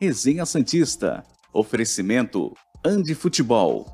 Resenha Santista. Oferecimento Andi Futebol.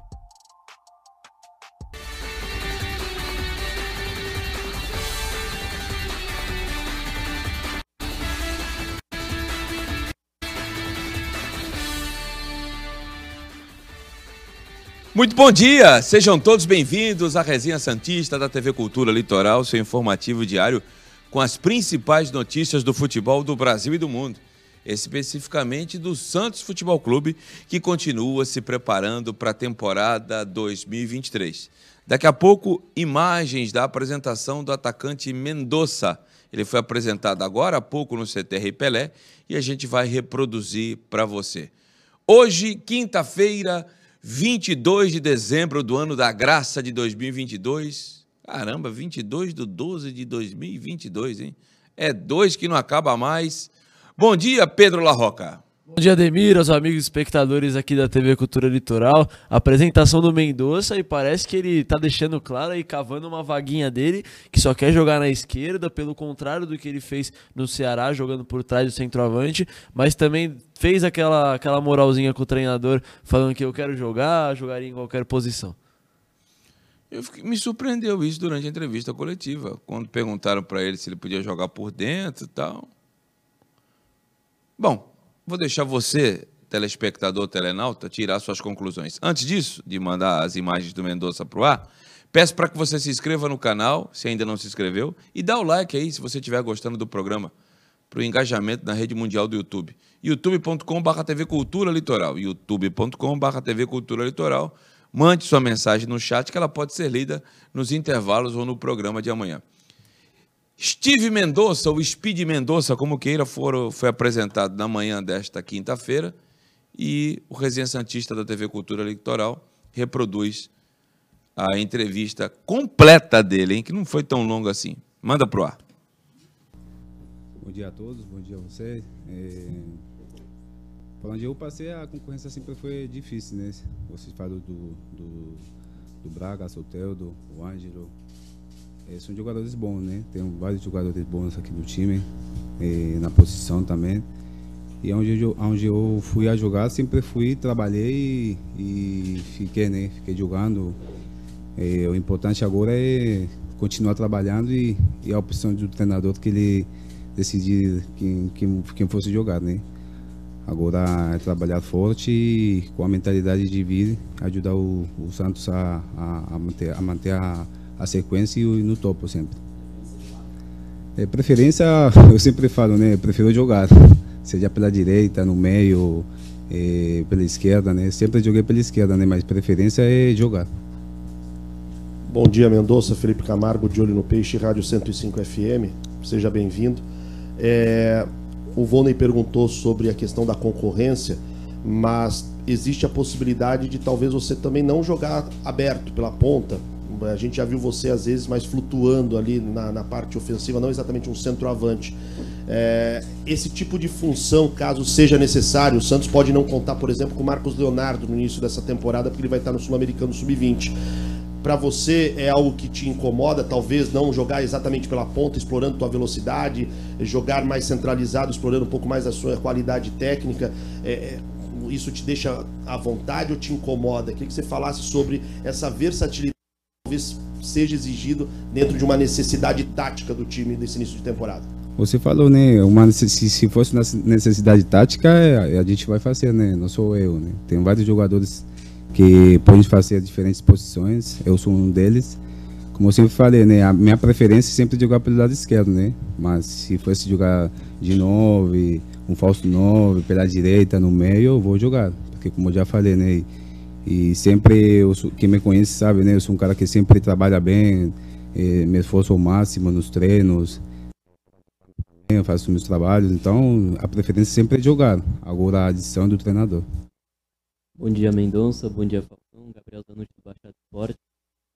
Muito bom dia! Sejam todos bem-vindos à Resenha Santista da TV Cultura Litoral, seu informativo diário com as principais notícias do futebol do Brasil e do mundo, especificamente do Santos Futebol Clube, que continua se preparando para a temporada 2023. Daqui a pouco, imagens da apresentação do atacante Mendonça. Ele foi apresentado agora há pouco no CTR Pelé e a gente vai reproduzir para você. Hoje, quinta-feira, 22 de dezembro do ano da graça de 2022. Caramba, 22 de 12 de 2022, hein? É dois que não acaba mais. Bom dia, Pedro Larroca. Bom dia, Ademir, aos amigos espectadores aqui da TV Cultura Litoral. Apresentação do Mendonça e parece que ele tá deixando claro e cavando uma vaguinha dele, que só quer jogar na esquerda, pelo contrário do que ele fez no Ceará, jogando por trás do centroavante, mas também fez aquela, aquela moralzinha com o treinador, falando que eu quero jogar, jogaria em qualquer posição. Eu fiquei, me surpreendeu isso durante a entrevista coletiva, quando perguntaram para ele se ele podia jogar por dentro e tal. Bom, Vou deixar você, telespectador telenauta, tirar suas conclusões. Antes disso, de mandar as imagens do Mendonça para o ar, peço para que você se inscreva no canal, se ainda não se inscreveu, e dá o like aí, se você estiver gostando do programa, para o engajamento na rede mundial do YouTube. youtube.com.br TV Cultura Litoral. youtube.com.br TV Cultura Litoral. Mande sua mensagem no chat que ela pode ser lida nos intervalos ou no programa de amanhã. Steve Mendonça, ou Speed Mendonça, como queira, for, foi apresentado na manhã desta quinta-feira e o Resenha Santista da TV Cultura Litoral reproduz a entrevista completa dele, hein, que não foi tão longa assim. Manda pro ar. Bom dia a todos, bom dia a vocês. É... Para onde eu passei, a concorrência sempre foi difícil, né? Vocês falaram do, do, do Braga, Soteldo, o Ângelo, são jogadores bons, né? Tem vários jogadores bons aqui no time, é, na posição também. E onde eu, onde eu fui a jogar, sempre fui, trabalhei e, e fiquei, né? Fiquei jogando. É, o importante agora é continuar trabalhando e, e, a opção do treinador que ele decidir quem, quem, quem fosse jogar, né? Agora é trabalhar forte e com a mentalidade de vir ajudar o, o Santos a, a, a manter, a, manter a a sequência e no topo sempre. É, preferência, eu sempre falo, né? Prefiro jogar, seja pela direita, no meio, é, pela esquerda, né? Sempre joguei pela esquerda, né? Mas preferência é jogar. Bom dia, Mendonça, Felipe Camargo, de Olho no Peixe, Rádio 105 FM. Seja bem-vindo. É, o Volney perguntou sobre a questão da concorrência, mas existe a possibilidade de talvez você também não jogar aberto pela ponta, a gente já viu você às vezes mais flutuando ali na, na parte ofensiva, não exatamente um centroavante. É, esse tipo de função, caso seja necessário, o Santos pode não contar, por exemplo, com o Marcos Leonardo no início dessa temporada, porque ele vai estar no Sul-Americano Sub-20. Para você é algo que te incomoda, talvez não jogar exatamente pela ponta, explorando tua velocidade, jogar mais centralizado, explorando um pouco mais a sua qualidade técnica. É, é isso te deixa à vontade ou te incomoda? Queria que você falasse sobre essa versatilidade talvez seja exigido dentro de uma necessidade tática do time desse início de temporada? Você falou, né? Uma, se, se fosse necessidade tática, é, a gente vai fazer, né? Não sou eu, né? Tem vários jogadores que podem fazer diferentes posições. Eu sou um deles. Como eu sempre falei, né? A minha preferência é sempre jogar pelo lado esquerdo, né? Mas se fosse jogar de novo, um falso 9, pela direita, no meio, eu vou jogar. Porque como eu já falei, né? E sempre, eu, quem me conhece sabe, né? Eu sou um cara que sempre trabalha bem, me esforço ao máximo nos treinos, eu faço meus trabalhos, então a preferência sempre é jogar. Agora a adição do treinador. Bom dia, Mendonça. Bom dia, Falcão. Gabriel Zanucci do Baixada Esporte.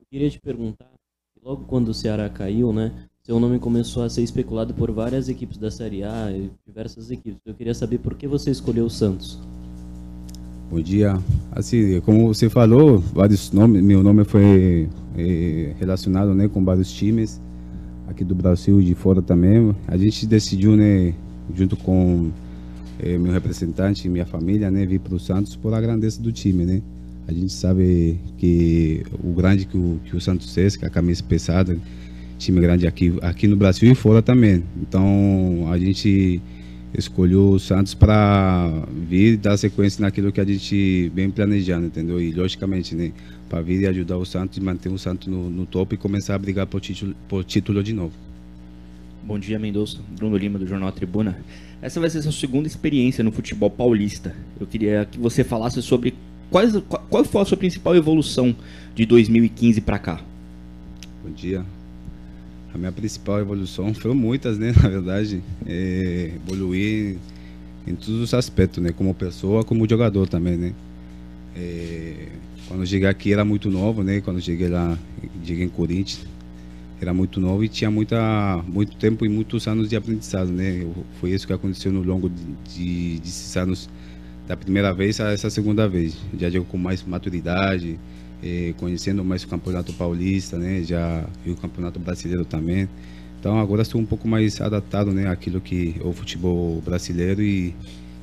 Eu queria te perguntar, logo quando o Ceará caiu, né? Seu nome começou a ser especulado por várias equipes da Série A diversas equipes. Eu queria saber por que você escolheu o Santos. Bom dia. Assim, como você falou, vários nomes, meu nome foi é, relacionado, né, com vários times aqui do Brasil e de fora também. A gente decidiu, né, junto com é, meu representante, minha família, né, vir para o Santos por a grandeza do time, né? A gente sabe que o grande que o, que o Santos é, que a camisa pesada, time grande aqui, aqui no Brasil e fora também. Então a gente escolheu o Santos para vir dar sequência naquilo que a gente vem planejando, entendeu? E logicamente, né, para vir e ajudar o Santos e manter o Santos no, no topo e começar a brigar por título, por título de novo. Bom dia, Mendonça. Bruno Lima, do Jornal Tribuna. Essa vai ser a sua segunda experiência no futebol paulista. Eu queria que você falasse sobre quais, qual foi a sua principal evolução de 2015 para cá. Bom dia. A minha principal evolução foram muitas, né? Na verdade, é evoluir em todos os aspectos, né? Como pessoa, como jogador também, né? É, quando cheguei aqui era muito novo, né? Quando cheguei lá, cheguei em Corinthians, era muito novo e tinha muita, muito tempo e muitos anos de aprendizado, né? Foi isso que aconteceu no longo de, de, desses anos, da primeira vez a essa segunda vez. Já jogo com mais maturidade, eh, conhecendo mais o Campeonato Paulista, né? Já vi o Campeonato Brasileiro também. Então agora estou um pouco mais adaptado, né? Aquilo que é o futebol brasileiro e,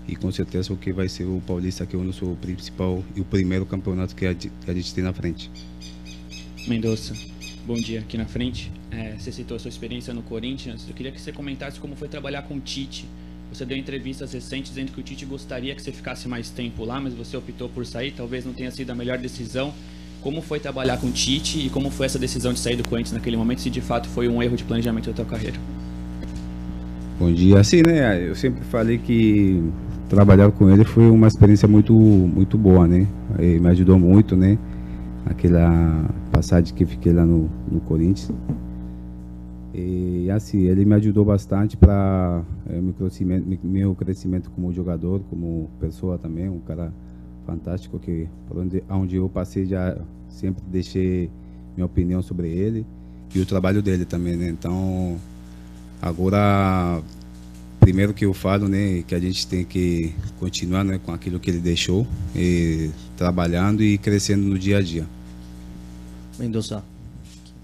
e com certeza o que vai ser o Paulista, que é o nosso principal e o primeiro campeonato que a, que a gente tem na frente. Mendonça, bom dia aqui na frente. É, você citou a sua experiência no Corinthians. Eu queria que você comentasse como foi trabalhar com o Tite. Você deu entrevistas recentes dizendo que o Tite gostaria que você ficasse mais tempo lá, mas você optou por sair. Talvez não tenha sido a melhor decisão. Como foi trabalhar com o Tite e como foi essa decisão de sair do Corinthians naquele momento, se de fato foi um erro de planejamento da tua carreira? Bom dia. Assim, né? Eu sempre falei que trabalhar com ele foi uma experiência muito, muito boa, né? Ele me ajudou muito, né? Aquela passagem que fiquei lá no, no Corinthians. E assim, ele me ajudou bastante para é, meu, crescimento, meu crescimento como jogador, como pessoa também, um cara fantástico que por onde, eu passei já sempre deixei minha opinião sobre ele e o trabalho dele também, né? Então, agora primeiro que eu falo, né, que a gente tem que continuar, né, com aquilo que ele deixou, e, trabalhando e crescendo no dia a dia. Mendonça,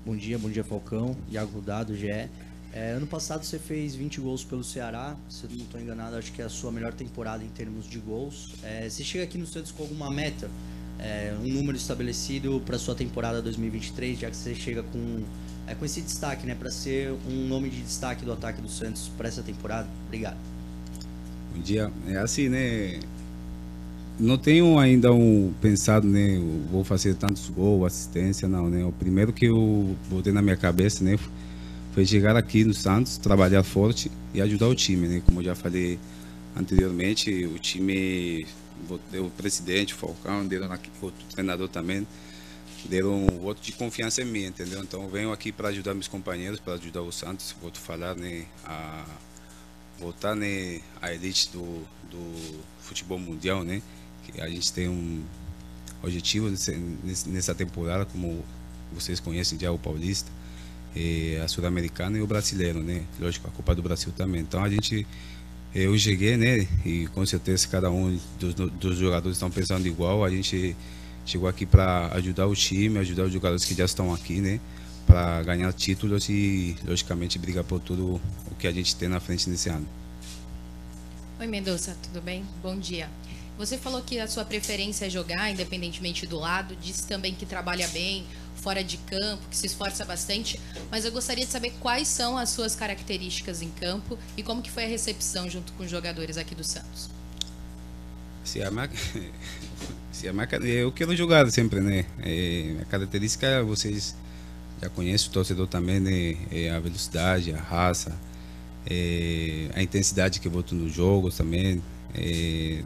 bom dia, bom dia Falcão, Iago Rudado, GE. É, ano passado você fez 20 gols pelo Ceará, se eu não estou enganado, acho que é a sua melhor temporada em termos de gols. É, você chega aqui no Santos com alguma meta, é, um número estabelecido para sua temporada 2023, já que você chega com, é, com esse destaque, né, para ser um nome de destaque do ataque do Santos para essa temporada? Obrigado. Bom dia. É assim, né? Não tenho ainda um pensado, né? Vou fazer tantos gols, assistência, não, né? O primeiro que eu botei na minha cabeça, né? Foi chegar aqui no Santos, trabalhar forte e ajudar o time, né? Como eu já falei anteriormente, o time, o presidente, o Falcão, deram aqui, o treinador também, deram um voto de confiança em mim, entendeu? Então venho aqui para ajudar meus companheiros, para ajudar o Santos, vou falar, né? A voltar, né? A elite do, do futebol mundial, né? Que a gente tem um objetivo nessa temporada, como vocês conhecem já o Paulista a sul-americana e o brasileiro, né? Lógico, a Copa do Brasil também. Então a gente, eu cheguei, né? E com certeza cada um dos, dos jogadores estão pensando igual. A gente chegou aqui para ajudar o time, ajudar os jogadores que já estão aqui, né? Para ganhar títulos e, logicamente, brigar por tudo o que a gente tem na frente nesse ano. Oi, Mendonça, tudo bem? Bom dia. Você falou que a sua preferência é jogar, independentemente do lado, disse também que trabalha bem, fora de campo, que se esforça bastante, mas eu gostaria de saber quais são as suas características em campo e como que foi a recepção junto com os jogadores aqui do Santos. Se a minha, se a minha, eu quero jogar sempre, né? É, a característica vocês já conhecem o torcedor também, né? É a velocidade, a raça, é, a intensidade que eu boto nos jogos também, é,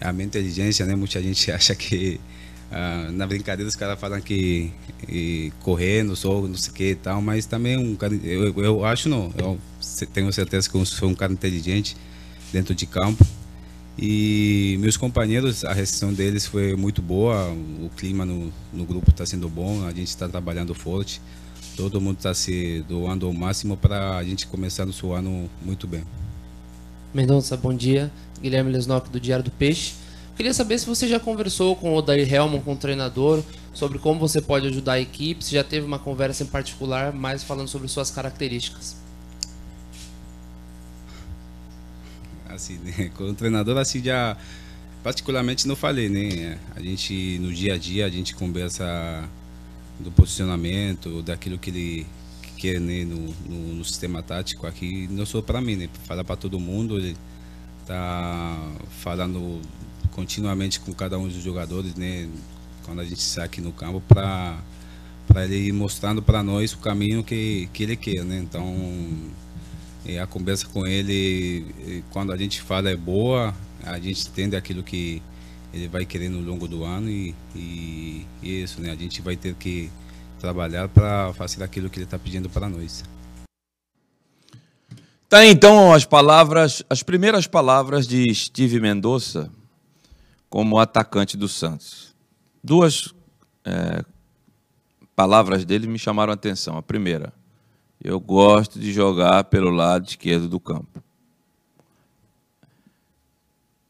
a minha inteligência, né? Muita gente acha que ah, na brincadeira os caras falam que e, correndo, sou não sei o que e tal, mas também um cara, eu, eu acho não, eu tenho certeza que eu sou um cara inteligente dentro de campo. E meus companheiros, a recepção deles foi muito boa, o clima no, no grupo está sendo bom, a gente está trabalhando forte, todo mundo está se doando ao máximo para a gente começar no ano muito bem. Mendonça, bom dia. Guilherme Lesnop do Diário do Peixe. Queria saber se você já conversou com o Odair Helman, com o treinador, sobre como você pode ajudar a equipe, se já teve uma conversa em particular, mais falando sobre suas características. assim, né? Com o treinador, assim, já particularmente não falei, né? A gente, no dia a dia, a gente conversa do posicionamento, daquilo que ele quer né, no, no, no sistema tático aqui, não só para mim, né? Falar para todo mundo, ele tá falando continuamente com cada um dos jogadores, né? Quando a gente sai aqui no campo para para ele ir mostrando para nós o caminho que, que ele quer, né? Então, a conversa com ele, quando a gente fala é boa, a gente entende aquilo que ele vai querer no longo do ano e, e, e isso, né? A gente vai ter que trabalhar para fazer aquilo que ele está pedindo para nós. Tá então as palavras, as primeiras palavras de Steve Mendonça como atacante do Santos. Duas é, palavras dele me chamaram a atenção. A primeira, eu gosto de jogar pelo lado esquerdo do campo.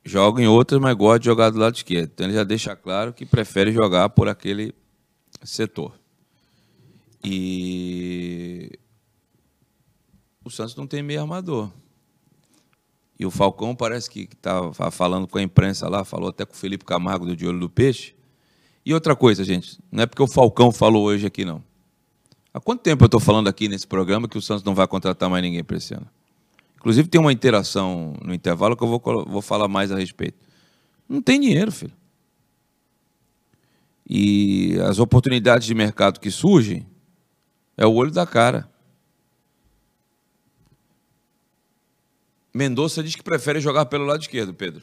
Jogo em outras, mas gosto de jogar do lado esquerdo. Então ele já deixa claro que prefere jogar por aquele setor. E o Santos não tem meio armador. E o Falcão parece que estava falando com a imprensa lá, falou até com o Felipe Camargo do De Olho do Peixe, e outra coisa, gente, não é porque o Falcão falou hoje aqui, não. Há quanto tempo eu estou falando aqui nesse programa que o Santos não vai contratar mais ninguém para esse ano? Inclusive tem uma interação no intervalo que eu vou, vou falar mais a respeito. Não tem dinheiro, filho. E as oportunidades de mercado que surgem é o olho da cara. Mendonça diz que prefere jogar pelo lado esquerdo, Pedro.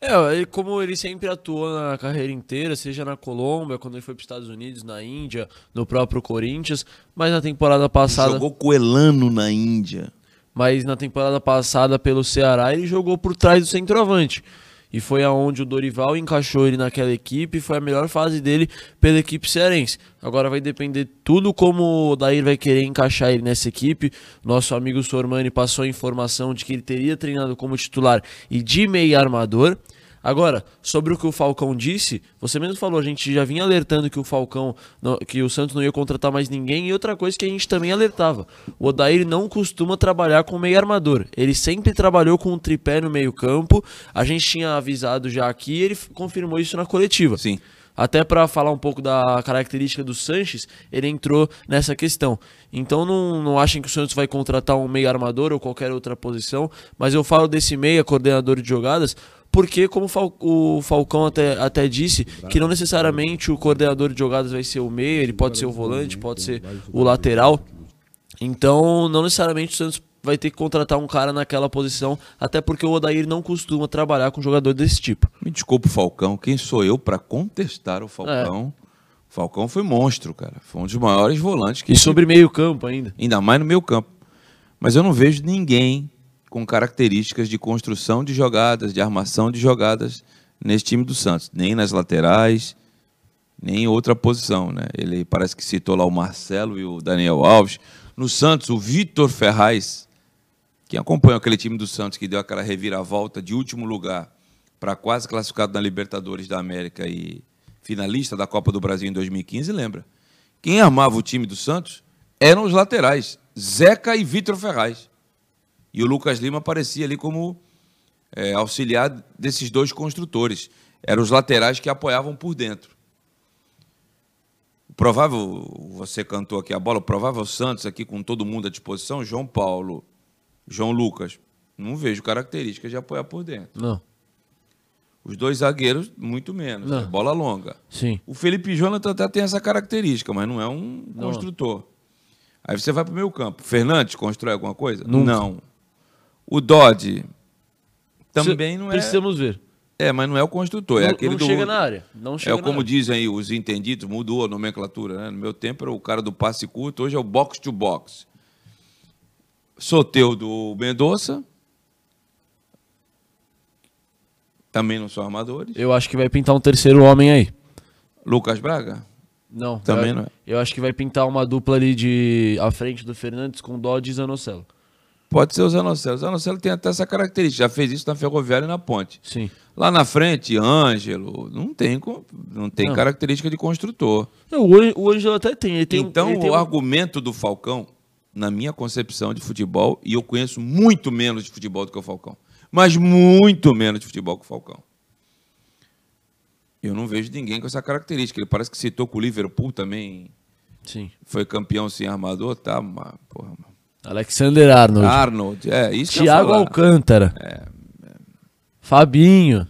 É, ele, como ele sempre atuou na carreira inteira, seja na Colômbia, quando ele foi para os Estados Unidos, na Índia, no próprio Corinthians, mas na temporada passada. Jogou Coelano na Índia. Mas na temporada passada pelo Ceará ele jogou por trás do centroavante. E foi aonde o Dorival encaixou ele naquela equipe, foi a melhor fase dele pela equipe cearense. Agora vai depender tudo como o Dair vai querer encaixar ele nessa equipe. Nosso amigo Sormani passou a informação de que ele teria treinado como titular e de meio armador. Agora, sobre o que o Falcão disse, você mesmo falou, a gente já vinha alertando que o Falcão, que o Santos não ia contratar mais ninguém, e outra coisa que a gente também alertava. O Odair não costuma trabalhar com meio armador. Ele sempre trabalhou com um tripé no meio-campo. A gente tinha avisado já aqui e ele confirmou isso na coletiva. Sim. Até para falar um pouco da característica do Sanches, ele entrou nessa questão. Então não, não achem que o Santos vai contratar um meio armador ou qualquer outra posição, mas eu falo desse meia coordenador de jogadas porque, como o Falcão até, até disse, que não necessariamente o coordenador de jogadas vai ser o meio, ele pode ser o volante, pode ser o lateral. Então, não necessariamente o Santos vai ter que contratar um cara naquela posição, até porque o Odair não costuma trabalhar com jogador desse tipo. Me desculpe, Falcão, quem sou eu para contestar o Falcão? É. O Falcão foi monstro, cara. Foi um dos maiores volantes que. E sobre meio campo ainda. Ainda mais no meio campo. Mas eu não vejo ninguém com características de construção de jogadas, de armação de jogadas nesse time do Santos, nem nas laterais, nem em outra posição. Né? Ele parece que citou lá o Marcelo e o Daniel Alves. No Santos, o Vitor Ferraz, quem acompanha aquele time do Santos que deu aquela reviravolta de último lugar para quase classificado na Libertadores da América e finalista da Copa do Brasil em 2015, lembra? Quem armava o time do Santos eram os laterais, Zeca e Vitor Ferraz. E o Lucas Lima aparecia ali como é, auxiliar desses dois construtores. Eram os laterais que apoiavam por dentro. O provável, você cantou aqui a bola, o provável Santos aqui com todo mundo à disposição, João Paulo, João Lucas. Não vejo características de apoiar por dentro. Não. Os dois zagueiros, muito menos. Né? Bola longa. Sim. O Felipe Jonathan até tem essa característica, mas não é um não. construtor. Aí você vai para o meio campo. Fernandes constrói alguma coisa? Nunca. Não. O Dodge também não é. Precisamos ver. É, mas não é o construtor, não, é aquele não do. chega na área. Não chega é como área. dizem aí os entendidos, mudou a nomenclatura, né? No meu tempo era o cara do passe curto, hoje é o box to box. Soteu do Mendonça. Também não são armadores. Eu acho que vai pintar um terceiro homem aí. Lucas Braga? Não. Também eu, não é. Eu acho que vai pintar uma dupla ali de à frente do Fernandes com Dodge e Zanocelo. Pode ser o Zanocelo. O Zanocelo tem até essa característica. Já fez isso na Ferroviária e na Ponte. Sim. Lá na frente, Ângelo, não tem, não tem não. característica de construtor. Não, o Ângelo até tem. Tem então, tem o um... argumento do Falcão na minha concepção de futebol, e eu conheço muito menos de futebol do que o Falcão. Mas muito menos de futebol que o Falcão. Eu não vejo ninguém com essa característica. Ele parece que citou que o Liverpool também Sim. foi campeão sem armador, tá? Mas, porra, Alexander Arnold. Arnold, é isso Thiago. Alcântara. Fabinho.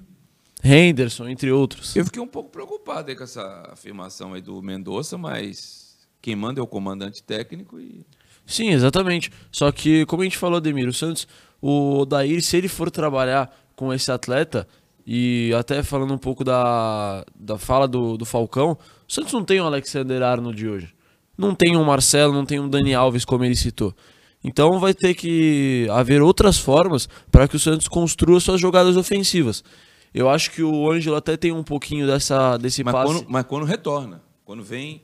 Henderson, entre outros. Eu fiquei um pouco preocupado com essa afirmação aí do Mendonça, mas quem manda é o comandante técnico e Sim, exatamente. Só que, como a gente falou, Ademir, o Santos, o Odair, se ele for trabalhar com esse atleta, e até falando um pouco da, da fala do, do Falcão, o Santos não tem o Alexander Arnold de hoje. Não tem um Marcelo, não tem um Dani Alves, como ele citou. Então vai ter que haver outras formas para que o Santos construa suas jogadas ofensivas. Eu acho que o Ângelo até tem um pouquinho dessa, desse mas passe. quando, mas quando retorna, quando vem,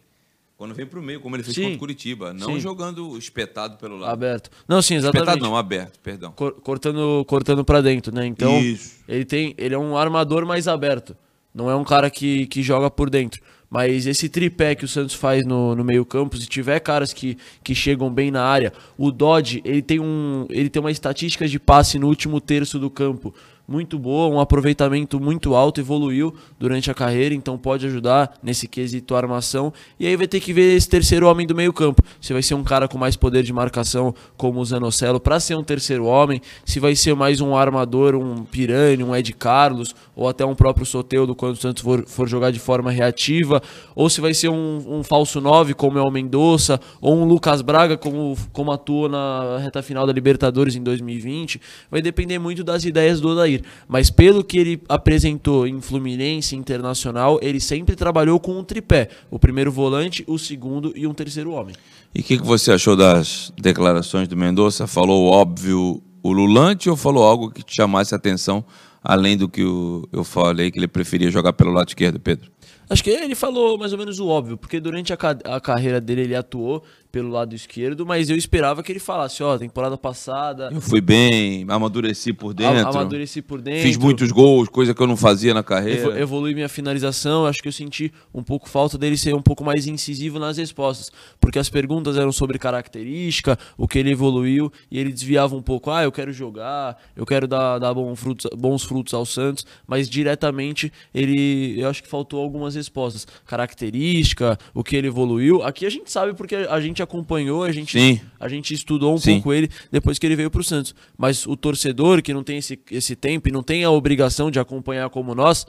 quando vem pro meio, como ele fez Sim. contra o Curitiba, não Sim. jogando espetado pelo lado. Aberto. Não, sim, exatamente. Espetado não, aberto, perdão. Cor- cortando cortando para dentro, né? Então, Isso. ele tem, ele é um armador mais aberto. Não é um cara que, que joga por dentro. Mas esse tripé que o Santos faz no, no meio-campo, se tiver caras que, que chegam bem na área, o Dodge, ele tem um, ele tem uma estatística de passe no último terço do campo muito boa, um aproveitamento muito alto, evoluiu durante a carreira, então pode ajudar nesse quesito armação. E aí vai ter que ver esse terceiro homem do meio-campo. Se vai ser um cara com mais poder de marcação, como o Zanocelo, para ser um terceiro homem, se vai ser mais um armador, um Pirani, um Ed Carlos, ou até um próprio Soteudo quando o Santos for, for jogar de forma reativa, ou se vai ser um, um falso 9, como é o Mendonça, ou um Lucas Braga, como, como atuou na reta final da Libertadores em 2020. Vai depender muito das ideias do Odair. Mas pelo que ele apresentou em Fluminense, Internacional, ele sempre trabalhou com um tripé: o primeiro volante, o segundo e um terceiro homem. E o que, que você achou das declarações do Mendonça? Falou óbvio o Lulante ou falou algo que te chamasse a atenção, além do que o- eu falei que ele preferia jogar pelo lado esquerdo, Pedro? Acho que ele falou mais ou menos o óbvio, porque durante a, ca- a carreira dele ele atuou pelo lado esquerdo, mas eu esperava que ele falasse, ó, temporada passada. Eu fui bem, amadureci por dentro. amadureci por dentro. Fiz muitos gols, coisa que eu não fazia na carreira. Evo- evolui minha finalização. Acho que eu senti um pouco falta dele ser um pouco mais incisivo nas respostas, porque as perguntas eram sobre característica, o que ele evoluiu e ele desviava um pouco. Ah, eu quero jogar, eu quero dar, dar bons, frutos, bons frutos ao Santos, mas diretamente ele, eu acho que faltou algumas respostas. Característica, o que ele evoluiu. Aqui a gente sabe porque a gente acompanhou, a gente, Sim. a gente estudou um Sim. pouco ele depois que ele veio pro Santos. Mas o torcedor que não tem esse, esse tempo e não tem a obrigação de acompanhar como nós,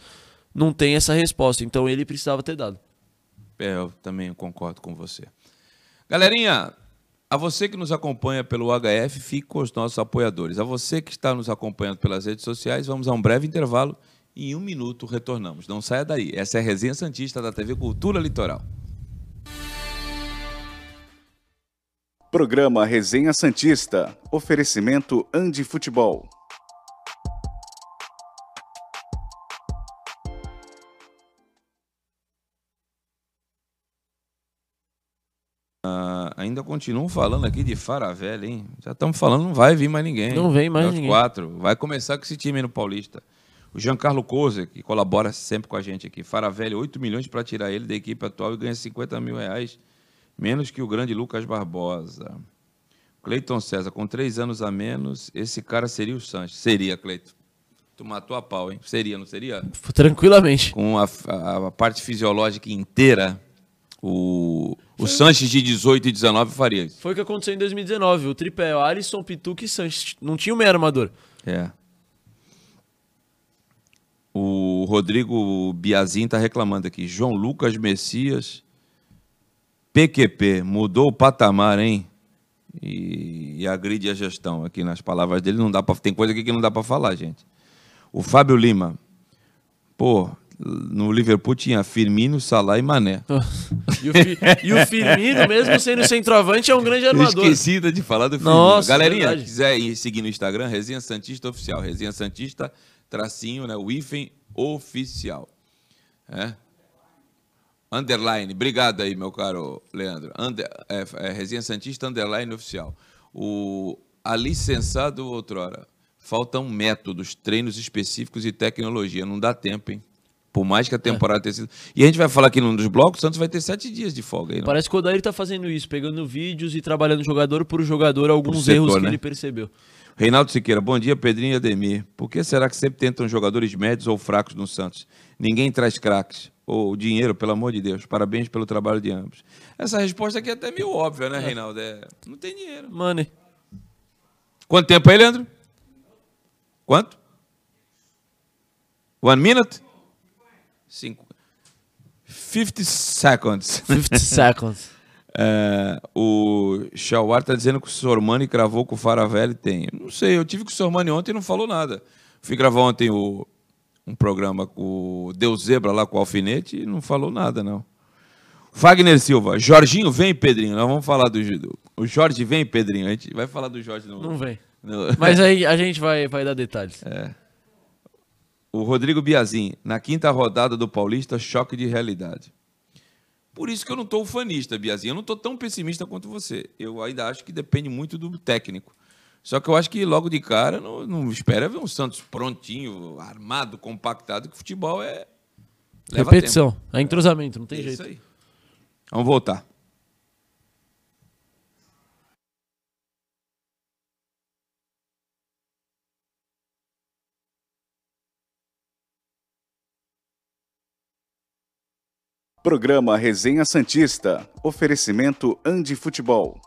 não tem essa resposta. Então ele precisava ter dado. É, eu também concordo com você. Galerinha, a você que nos acompanha pelo HF, fique com os nossos apoiadores. A você que está nos acompanhando pelas redes sociais, vamos a um breve intervalo em um minuto retornamos. Não saia daí. Essa é a Resenha Santista da TV Cultura Litoral. Programa Resenha Santista. Oferecimento Andi Futebol. Ah, ainda continuam falando aqui de Faravelli, hein? Já estamos falando, não vai vir mais ninguém. Não vem mais ninguém. quatro. Vai começar com esse time no Paulista. O Giancarlo Cousa, que colabora sempre com a gente aqui. Faravelli, 8 milhões para tirar ele da equipe atual e ganha 50 mil reais, menos que o grande Lucas Barbosa. Cleiton César, com três anos a menos, esse cara seria o Sanches. Seria, Cleiton. Tu matou a pau, hein? Seria, não seria? Tranquilamente. Com a, a- a parte fisiológica inteira, o, o Sanches de 18 e 19 faria isso. Foi o que aconteceu em 2019. O tripé, o Alisson, Pituca e Sanches. Não tinha o meio armador. É. O Rodrigo Biazin tá reclamando aqui. João Lucas Messias, PQP, mudou o patamar, hein? E, e agride a gestão. Aqui nas palavras dele não dá para. Tem coisa aqui que não dá para falar, gente. O Fábio Lima, pô, no Liverpool tinha Firmino, Salah e Mané. E o, Fi- e o Firmino, mesmo sendo centroavante, é um grande armador. Esquecida de falar do Firmino. Nossa, Galerinha, verdade. quiser ir seguir no Instagram, Resenha Santista Oficial. Resenha Santista, tracinho, né? O hífen oficial. É? Underline. Obrigado aí, meu caro Leandro. Under, é, é, Resenha Santista, underline oficial. O, a licenciado outrora. Faltam métodos, treinos específicos e tecnologia. Não dá tempo, hein? Por mais que a temporada tenha sido. E a gente vai falar aqui num dos blocos, o Santos vai ter sete dias de folga aí. Não? Parece que o Odair tá fazendo isso, pegando vídeos e trabalhando jogador por jogador alguns setor, erros que né? ele percebeu. Reinaldo Siqueira, bom dia, Pedrinho e Ademir. Por que será que sempre tentam jogadores médios ou fracos no Santos? Ninguém traz craques. Ou dinheiro, pelo amor de Deus. Parabéns pelo trabalho de ambos. Essa resposta aqui é até meio óbvia, né, Reinaldo? É, não tem dinheiro. Money. Quanto tempo aí, Leandro? Quanto? One minute? Cinco. 50 seconds. 50 seconds. É, o Shawar tá dizendo que o Sormani cravou com o Faravelli. Tem. Não sei, eu tive com o Sormani ontem e não falou nada. Fui gravar ontem o, um programa com o Deus Zebra lá com o Alfinete e não falou nada, não. Wagner Silva, Jorginho vem, Pedrinho. Nós vamos falar do, do. O Jorge vem, Pedrinho. A gente vai falar do Jorge no. Não vem. no- Mas aí a gente vai, vai dar detalhes. É. O Rodrigo Biazin, na quinta rodada do Paulista, choque de realidade. Por isso que eu não estou ufanista, Biazin. Eu não estou tão pessimista quanto você. Eu ainda acho que depende muito do técnico. Só que eu acho que logo de cara não, não espera ver um Santos prontinho, armado, compactado, que futebol é. Repetição. tempo. É entrosamento, não tem É jeito. Isso aí. Vamos voltar. Programa Resenha Santista. Oferecimento Andi Futebol.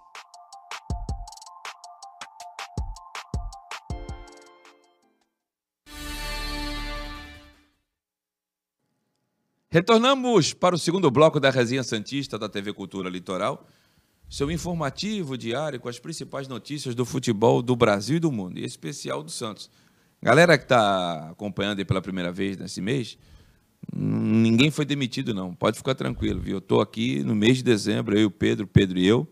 Retornamos para o segundo bloco da Resenha Santista da TV Cultura Litoral. Seu informativo diário com as principais notícias do futebol do Brasil e do mundo, e especial do Santos. Galera que está acompanhando pela primeira vez nesse mês, ninguém foi demitido, não. Pode ficar tranquilo, viu? Eu estou aqui no mês de dezembro, eu e o Pedro, Pedro e eu,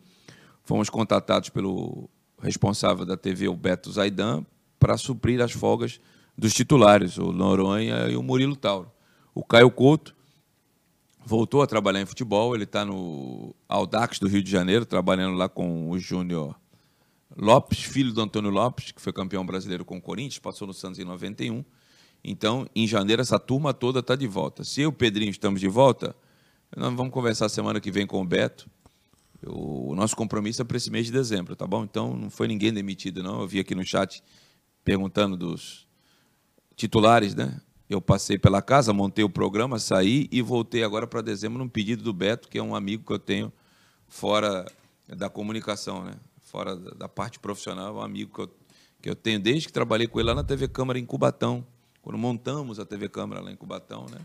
fomos contatados pelo responsável da TV, o Beto Zaidan, para suprir as folgas dos titulares, o Noronha e o Murilo Tauro. O Caio Couto voltou a trabalhar em futebol, ele está no Audax do Rio de Janeiro, trabalhando lá com o Júnior Lopes, filho do Antônio Lopes, que foi campeão brasileiro com o Corinthians, passou no Santos em 91. Então, em janeiro, essa turma toda está de volta. Se eu e o Pedrinho estamos de volta, nós vamos conversar semana que vem com o Beto. O nosso compromisso é para esse mês de dezembro, tá bom? Então, não foi ninguém demitido, não. Eu vi aqui no chat perguntando dos titulares, né? Eu passei pela casa, montei o programa, saí e voltei agora para dezembro num pedido do Beto, que é um amigo que eu tenho fora da comunicação, né? fora da parte profissional, é um amigo que eu, que eu tenho desde que trabalhei com ele lá na TV Câmara em Cubatão, quando montamos a TV Câmara lá em Cubatão. Né?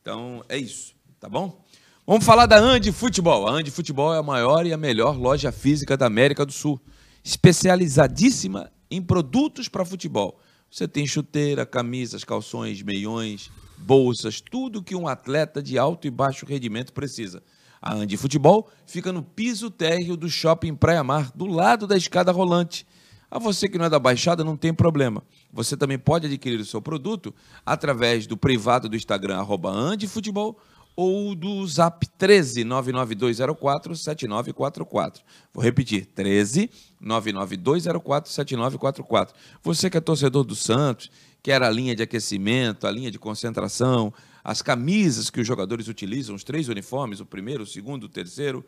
Então, é isso, tá bom? Vamos falar da Andi Futebol. A Andi Futebol é a maior e a melhor loja física da América do Sul, especializadíssima em produtos para futebol. Você tem chuteira, camisas, calções, meiões, bolsas, tudo que um atleta de alto e baixo rendimento precisa. A Andi Futebol fica no piso térreo do Shopping Praia Mar, do lado da escada rolante. A você que não é da Baixada, não tem problema. Você também pode adquirir o seu produto através do privado do Instagram, arroba Andi Futebol, ou do Zap 13 99204 7944. Vou repetir, 13 99204 7944. Você que é torcedor do Santos, quer a linha de aquecimento, a linha de concentração, as camisas que os jogadores utilizam, os três uniformes, o primeiro, o segundo, o terceiro,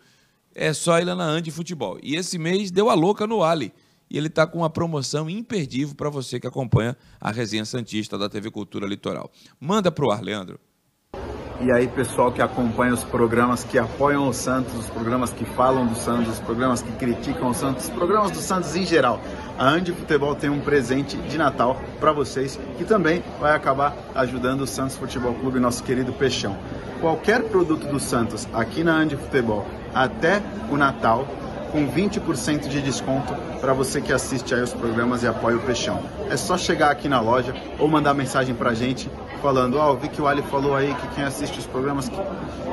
é só ir lá na Andi Futebol. E esse mês deu a louca no Ali. E ele está com uma promoção imperdível para você que acompanha a resenha Santista da TV Cultura Litoral. Manda para o ar, Leandro. E aí, pessoal que acompanha os programas que apoiam o Santos, os programas que falam do Santos, os programas que criticam o Santos, os programas do Santos em geral. A Andi Futebol tem um presente de Natal para vocês que também vai acabar ajudando o Santos Futebol Clube, nosso querido Peixão. Qualquer produto do Santos aqui na Andi Futebol até o Natal com 20% de desconto para você que assiste aí os programas e apoia o Peixão. É só chegar aqui na loja ou mandar mensagem para a gente falando, ó, oh, vi que o Ali falou aí que quem assiste os programas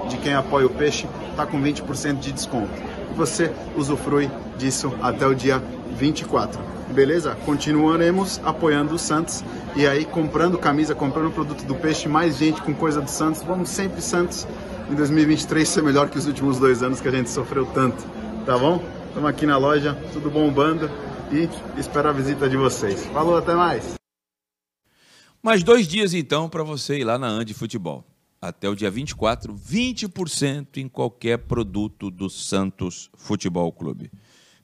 de quem apoia o Peixe tá com 20% de desconto. E você usufrui disso até o dia 24. Beleza? Continuaremos apoiando o Santos e aí comprando camisa, comprando produto do Peixe, mais gente com coisa do Santos. Vamos sempre Santos em 2023 ser melhor que os últimos dois anos que a gente sofreu tanto tá bom? Estamos aqui na loja, tudo bombando e espero a visita de vocês. Falou, até mais! Mais dois dias, então, para você ir lá na Andi Futebol. Até o dia 24, 20% em qualquer produto do Santos Futebol Clube.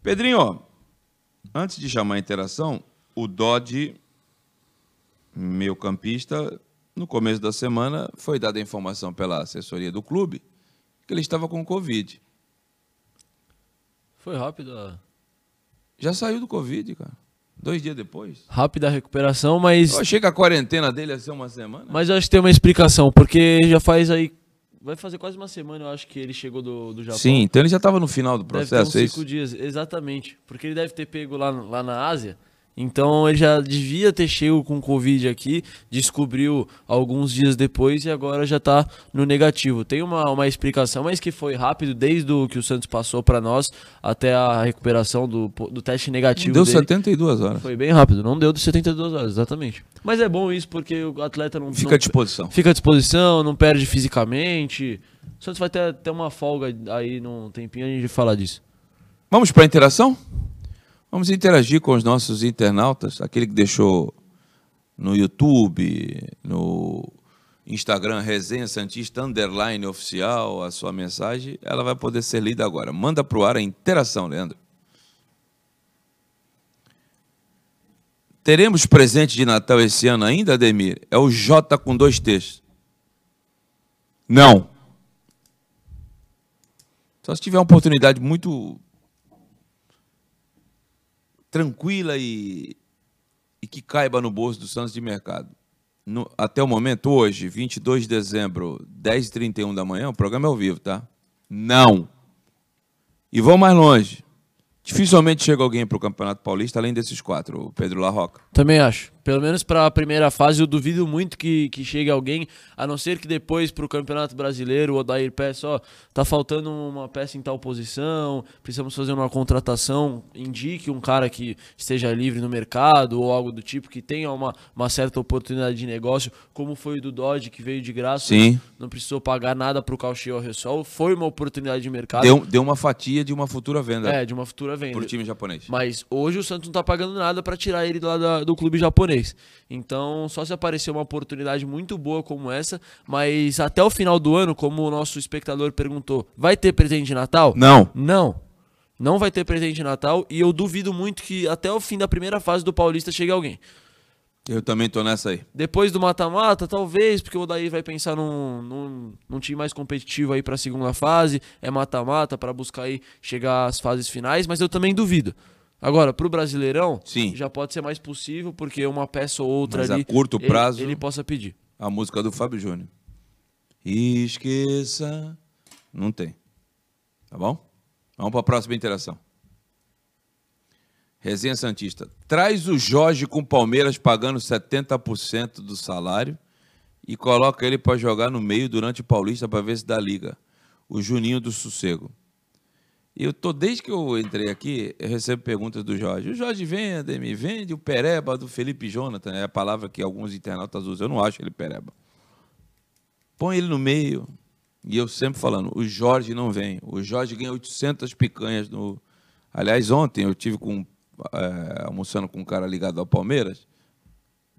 Pedrinho, antes de chamar a interação, o Dodge, meu campista, no começo da semana, foi dada a informação pela assessoria do clube que ele estava com Covid. Foi rápido. a- Já saiu do Covid, cara. Dois dias depois. Rápida a recuperação, mas. Eu achei que a quarentena dele ia ser uma semana. Mas eu acho que tem uma explicação, porque já faz aí. Vai fazer quase uma semana, eu acho que ele chegou do, do Japão. Sim, então ele já estava no final do Deve ter processo, uns é cinco dias, exatamente. Porque ele deve ter pego lá, lá na Ásia. Então ele já devia ter chego com Covid aqui, descobriu alguns dias depois e agora já tá no negativo. Tem uma, uma explicação, mas que foi rápido, desde o que o Santos passou para nós até a recuperação do, do teste negativo. Deu dele. 72 horas. Foi bem rápido, não deu de 72 horas, exatamente. Mas é bom isso porque o atleta não. Fica não- à disposição. Fica à disposição, não perde fisicamente. O Santos vai ter até uma folga aí num tempinho a gente falar disso. Vamos para a interação? Vamos interagir com os nossos internautas, aquele que deixou no YouTube, no Instagram Resenha Santista Underline Oficial a sua mensagem, ela vai poder ser lida agora. Manda para o ar a interação, Leandro. Teremos presente de Natal esse ano ainda, Ademir? É o J com dois T's. Não. Só se tiver uma oportunidade muito tranquila e, e que caiba no bolso do Santos de mercado. No- até o momento, hoje, 22 de dezembro, 10h31 da manhã, o programa é ao vivo, tá? Não. E vou mais longe. Dificilmente chega alguém para o Campeonato Paulista além desses quatro, o Pedro Larroca. Também acho. Pelo menos para a primeira fase, eu duvido muito que, que chegue alguém, a não ser que depois para o Campeonato Brasileiro o Odair peça, ó, tá faltando uma peça em tal posição, precisamos fazer uma contratação, indique um cara que esteja livre no mercado ou algo do tipo, que tenha uma, uma certa oportunidade de negócio, como foi o do Dodge, que veio de graça, Sim. não precisou pagar nada para o Cauchy ou Ressol, foi uma oportunidade de mercado. Deu, deu uma fatia de uma futura venda. É, de uma futura venda. Pro time japonês. Mas hoje o Santos não tá pagando nada pra tirar ele lá da- do clube japonês. Então, só se aparecer uma oportunidade muito boa como essa, mas até o final do ano, como o nosso espectador perguntou, vai ter presente de Natal? Não. Não. Não vai ter presente de Natal e eu duvido muito que até o fim da primeira fase do Paulista chegue alguém. Eu também tô nessa aí. Depois do mata-mata, talvez, porque o Daí vai pensar num, num, num time mais competitivo aí pra segunda fase, é mata-mata pra buscar aí chegar às fases finais, mas eu também duvido. Agora, pro Brasileirão, Sim. já pode ser mais possível, porque uma peça ou outra Mas ali a curto ele- prazo, ele, possa pedir. a música do Fábio Júnior. Esqueça. Não tem. Tá bom? Vamos para a próxima interação. Resenha Santista. Traz o Jorge com o Palmeiras pagando 70% do salário e coloca ele para jogar no meio durante o Paulista para ver se dá liga. O Juninho do Sossego. Eu tô, desde que eu entrei aqui, eu recebo perguntas do Jorge. O Jorge vende, me vende o pereba do Felipe Jonathan, é a palavra que alguns internautas usam. Eu não acho ele pereba. Põe ele no meio. E eu sempre falando, o Jorge não vem. O Jorge ganha 800 picanhas no. Aliás, ontem eu tive com é, almoçando com um cara ligado ao Palmeiras.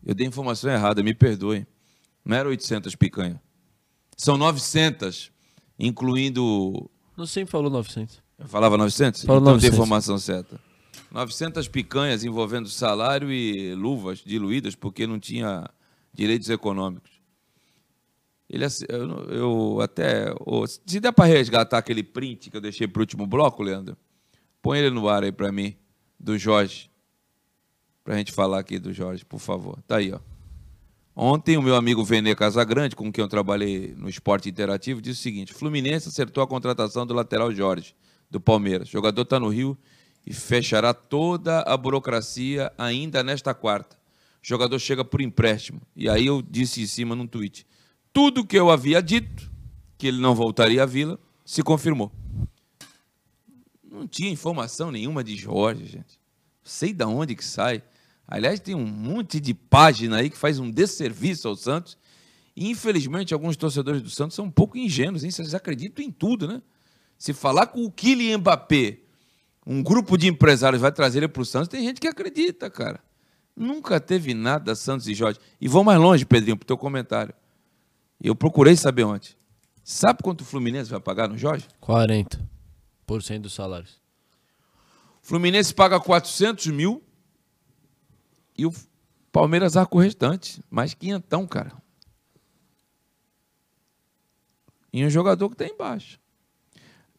Eu dei informação errada, me perdoem. Não era 800 picanhas. São 900, incluindo Não sempre falou 900. Eu falava 900? Falou então 900. tem informação certa. 900 picanhas envolvendo salário e luvas diluídas porque não tinha direitos econômicos. Ele, eu, eu até. Se der para resgatar aquele print que eu deixei para o último bloco, Leandro, põe ele no ar aí para mim, do Jorge. Para a gente falar aqui do Jorge, por favor. Tá aí, ó. Ontem, o meu amigo Vene Casagrande, com quem eu trabalhei no esporte interativo, disse o seguinte: Fluminense acertou a contratação do lateral Jorge, do Palmeiras. O jogador está no Rio e fechará toda a burocracia ainda nesta quarta. O jogador chega por empréstimo. E aí eu disse em cima num tweet: tudo que eu havia dito, que ele não voltaria à vila, se confirmou. Não tinha informação nenhuma de Jorge, gente. Sei da onde que sai. Aliás, tem um monte de página aí que faz um desserviço ao Santos. E, infelizmente, alguns torcedores do Santos são um pouco ingênuos, hein? Vocês acreditam em tudo, né? Se falar com o Kylian Mbappé, um grupo de empresários vai trazer ele para o Santos, tem gente que acredita, cara. Nunca teve nada Santos e Jorge. E vou mais longe, Pedrinho, para o teu comentário. Eu procurei saber ontem. Sabe quanto o Fluminense vai pagar no Jorge? 40% dos salários. O Fluminense paga 400 mil e o Palmeiras arca o restante. Mais quinhentão, cara. E um jogador que está embaixo.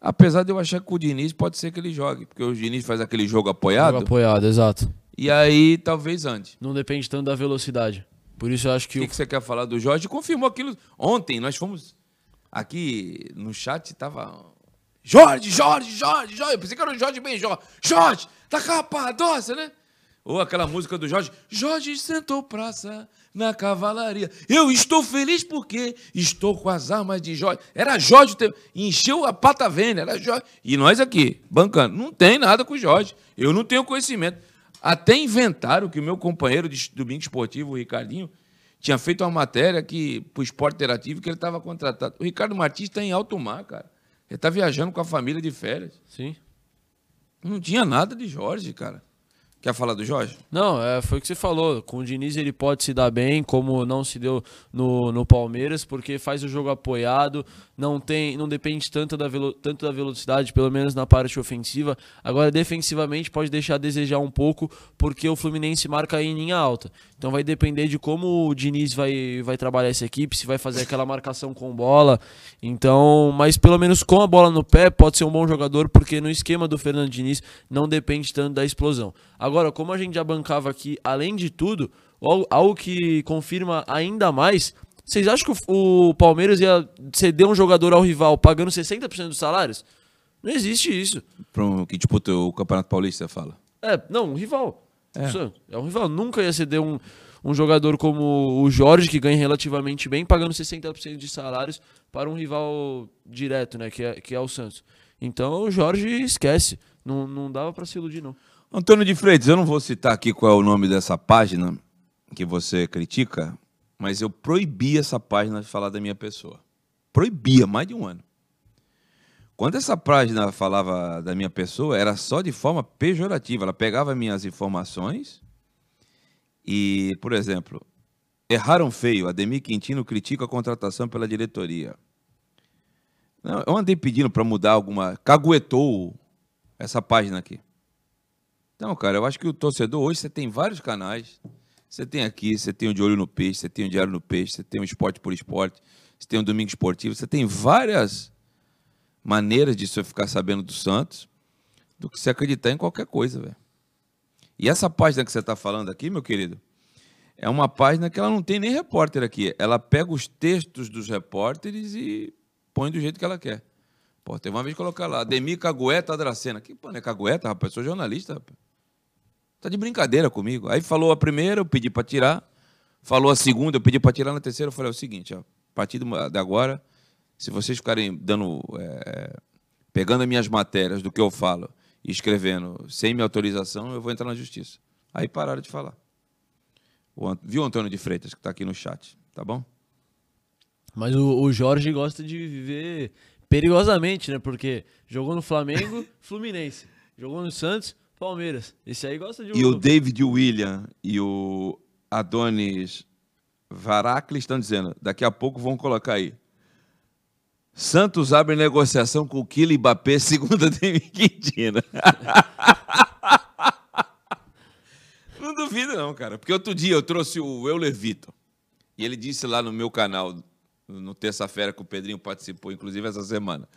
Apesar de eu achar que o Diniz pode ser que ele jogue, porque o Diniz faz aquele jogo apoiado. Jogo apoiado, exato. E aí talvez ande. Não depende tanto da velocidade. Por isso eu acho que. O que, o... que você quer falar do Jorge? Confirmou aquilo. Ontem nós fomos. Aqui no chat tava. Jorge, Jorge, Jorge, Jorge. Eu pensei que era o Jorge bem Jorge. Jorge, tá capadoça, né? Ou aquela música do Jorge. Jorge sentou praça na cavalaria. Eu estou feliz porque estou com as armas de Jorge. Era Jorge, encheu a pata vênia, era Jorge. E nós aqui, bancando. Não tem nada com o Jorge. Eu não tenho conhecimento. Até inventaram que o meu companheiro de domingo esportivo, o Ricardinho, tinha feito uma matéria que para o esporte interativo que ele estava contratado. O Ricardo Martins está em alto mar, cara. Ele está viajando com a família de férias. Sim. Não tinha nada de Jorge, cara. Quer falar do Jorge? Não, é, foi o que você falou. Com o Diniz ele pode se dar bem, como não se deu no, no Palmeiras, porque faz o jogo apoiado, não tem, não depende tanto da, velo, tanto da velocidade, pelo menos na parte ofensiva. Agora, defensivamente, pode deixar a desejar um pouco, porque o Fluminense marca em linha alta. Então vai depender de como o Diniz vai, vai trabalhar essa equipe, se vai fazer aquela marcação com bola. Então, mas pelo menos com a bola no pé, pode ser um bom jogador, porque no esquema do Fernando Diniz não depende tanto da explosão. Agora, como a gente já bancava aqui, além de tudo, algo que confirma ainda mais, vocês acham que o Palmeiras ia ceder um jogador ao rival pagando 60% dos salários? Não existe isso. Para que disputa o Campeonato Paulista, fala? É, não, um rival. É. é um rival. Nunca ia ceder um, um jogador como o Jorge, que ganha relativamente bem, pagando 60% de salários para um rival direto, né? Que é, que é o Santos. Então o Jorge esquece. Não, não dava para se iludir, não. Antônio de Freitas, eu não vou citar aqui qual é o nome dessa página que você critica, mas eu proibi essa página de falar da minha pessoa. Proibia, mais de um ano. Quando essa página falava da minha pessoa, era só de forma pejorativa. Ela pegava minhas informações e, por exemplo, erraram feio. Ademir Quintino critica a contratação pela diretoria. Não, eu andei pedindo para mudar alguma. Caguetou essa página aqui. Então, cara, eu acho que o torcedor hoje você tem vários canais. Você tem aqui, você tem o De Olho no Peixe, você tem o Diário no Peixe, você tem o Esporte por Esporte, você tem o Domingo Esportivo, você tem várias maneiras de você ficar sabendo do Santos do que se acreditar em qualquer coisa, velho. E essa página que você está falando aqui, meu querido, é uma página que ela não tem nem repórter aqui. Ela pega os textos dos repórteres e põe do jeito que ela quer. Pô, tem uma vez colocar lá, Demi Cagueta Dracena. Que pô, não é Cagueta, rapaz? Eu sou jornalista, rapaz. Tá de brincadeira comigo. Aí falou a primeira, eu pedi para tirar. Falou a segunda, eu pedi para tirar. Na terceira, eu falei é o seguinte, ó, a partir de agora, se vocês ficarem dando, é, pegando as minhas matérias do que eu falo e escrevendo sem minha autorização, eu vou entrar na justiça. Aí pararam de falar. O, viu o Antônio de Freitas, que está aqui no chat, tá bom? Mas o, o, Jorge gosta de viver perigosamente, né? Porque jogou no Flamengo, Fluminense. Jogou no Santos, Palmeiras. Esse aí gosta de... E o David William e o Adonis Varacli estão dizendo, daqui a pouco vão colocar aí. Santos abre negociação com o Kylian Mbappé, segunda Demi Quintana. não duvido não, cara. Porque outro dia eu trouxe o Euler Vitor. E ele disse lá no meu canal, no terça-feira que o Pedrinho participou, inclusive essa semana,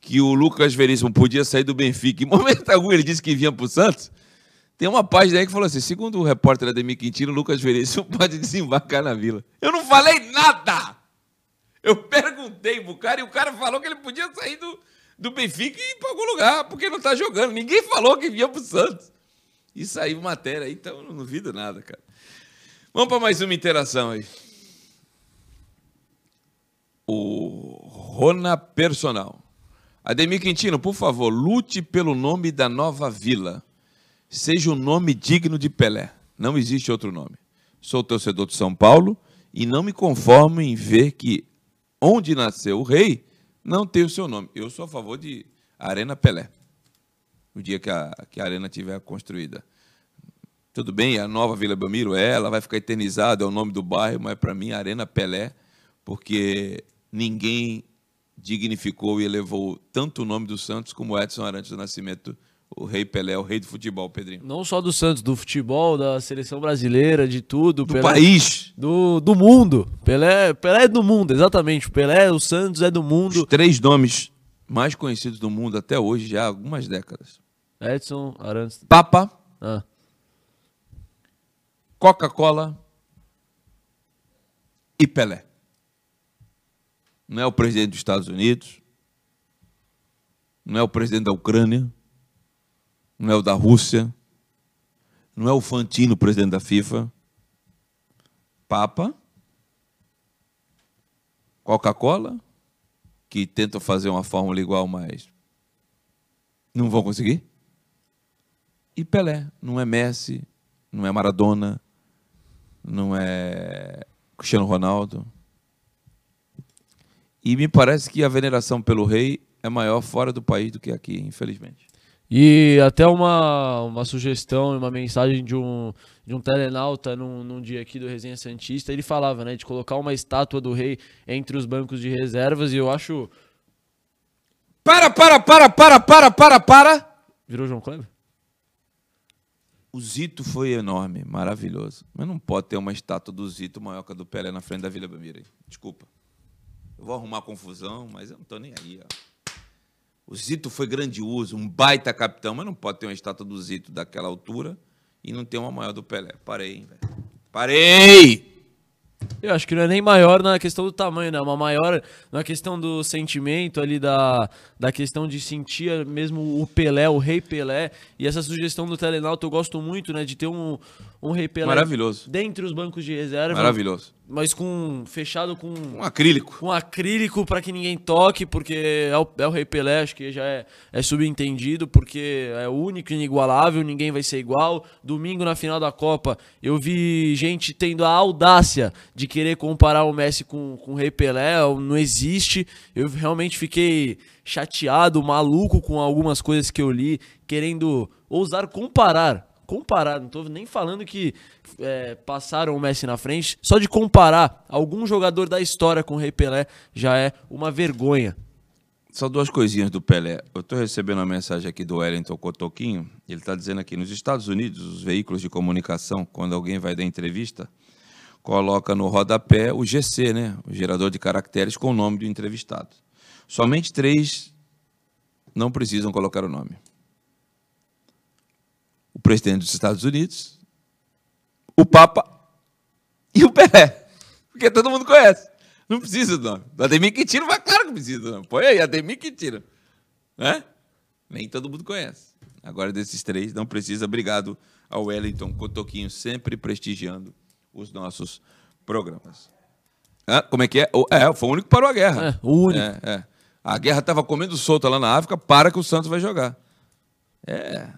que o Lucas Veríssimo podia sair do Benfica. Em momento algum ele disse que vinha para o Santos. Tem uma página aí que falou assim: segundo o repórter Ademir Quintino, o Lucas Veríssimo pode desembarcar na vila. Eu não falei nada! Eu perguntei pro cara e o cara falou que ele podia sair do, do Benfica e ir para algum lugar, porque não está jogando. Ninguém falou que vinha pro Santos. E saiu matéria aí, então não duvido nada, cara. Vamos para mais uma interação aí. O Rona Personal. Ademir Quintino, por favor, lute pelo nome da nova vila. Seja um nome digno de Pelé. Não existe outro nome. Sou torcedor de São Paulo e não me conformo em ver que onde nasceu o rei, não tem o seu nome. Eu sou a favor de Arena Pelé. O dia que a, que a arena tiver construída. Tudo bem, a nova Vila Belmiro é, ela vai ficar eternizada, é o nome do bairro, mas para mim Arena Pelé, porque ninguém dignificou e elevou tanto o nome do Santos como Edson Arantes do Nascimento, o rei Pelé, o rei do futebol, Pedrinho. Não só do Santos, do futebol, da seleção brasileira, de tudo. Do Pelé, país. Do, do mundo. Pelé, Pelé é do mundo, exatamente. Pelé, o Santos é do mundo. Os três nomes mais conhecidos do mundo até hoje, já há algumas décadas. Edson Arantes. Papa. Ah. Coca-Cola e Pelé. Não é o presidente dos Estados Unidos, não é o presidente da Ucrânia, não é o da Rússia, não é o Fantino, presidente da FIFA. Papa, Coca-Cola, que tentam fazer uma fórmula igual, mas não vão conseguir. E Pelé, não é Messi, não é Maradona, não é Cristiano Ronaldo. E me parece que a veneração pelo rei é maior fora do país do que aqui, infelizmente. E até uma, uma sugestão, uma mensagem de um, de um telenauta num, num dia aqui do Resenha Santista, ele falava, né, de colocar uma estátua do rei entre os bancos de reservas e eu acho... Para, para, para, para, para, para, para! Virou João Kleber? O Zito foi enorme, maravilhoso. Mas não pode ter uma estátua do Zito maior que a do Pelé na frente da Vila Belmiro. Desculpa. Eu vou arrumar confusão, mas eu não estou nem aí. Ó. O Zito foi grandioso, um baita capitão, mas não pode ter uma estátua do Zito daquela altura e não ter uma maior do Pelé. Parei, hein, velho. Parei! Eu acho que não é nem maior na questão do tamanho, né? Uma maior na questão do sentimento ali, da, da questão de sentir mesmo o Pelé, o Rei Pelé. E essa sugestão do Telenauta eu gosto muito, né? De ter um, um Rei Pelé Maravilhoso. dentre os bancos de reserva. Maravilhoso. Mas com fechado com um acrílico. Com um acrílico para que ninguém toque, porque é o, é o Rei Pelé, acho que já é, é subentendido, porque é único, inigualável, ninguém vai ser igual. Domingo na final da Copa, eu vi gente tendo a audácia de querer comparar o Messi com, com o Rei Pelé, não existe. Eu realmente fiquei chateado, maluco com algumas coisas que eu li, querendo ousar comparar comparar, não estou nem falando que é, passaram o Messi na frente, só de comparar algum jogador da história com o Rei Pelé já é uma vergonha. Só duas coisinhas do Pelé. Eu estou recebendo uma mensagem aqui do Wellington Cotoquinho. Ele está dizendo aqui: nos Estados Unidos, os veículos de comunicação, quando alguém vai dar entrevista, coloca no rodapé o GC, né? o gerador de caracteres, com o nome do entrevistado. Somente três não precisam colocar o nome o presidente dos Estados Unidos, o Papa e o Pelé. Porque todo mundo conhece. Não precisa do nome. Do Ademir Quintino, vai claro que precisa do nome. Põe aí, Ademir Quintino. Né? Nem todo mundo conhece. Agora, desses três, não precisa. Obrigado ao Wellington Cotoquinho, sempre prestigiando os nossos programas. Ah, como é que é? É, foi o único que parou a guerra. É, o único. É, é. A guerra estava comendo solta lá na África, para que o Santos vai jogar. É,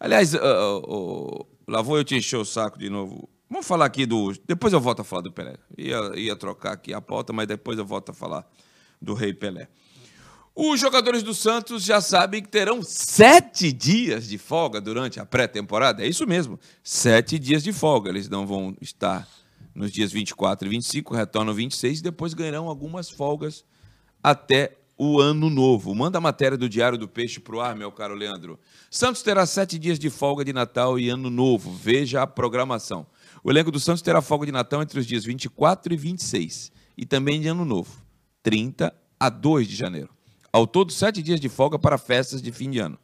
Aliás, uh, uh, lá vou eu te encher o saco de novo. Vamos falar aqui do. Depois eu volto a falar do Pelé. Ia, ia trocar aqui a pauta, mas depois eu volto a falar do Rei Pelé. Os jogadores do Santos já sabem que terão sete dias de folga durante a pré-temporada. É isso mesmo, sete dias de folga. Eles não vão estar nos dias 24 e 25, retornam 26 e depois ganharão algumas folgas até o ano novo. Manda a matéria do Diário do Peixe para o ar, meu caro Leandro. Santos terá sete dias de folga de Natal e Ano Novo. Veja a programação. O elenco do Santos terá folga de Natal entre os dias 24 e 26 e também de Ano Novo, 30 a 2 de janeiro. Ao todo, sete dias de folga para festas de fim de ano.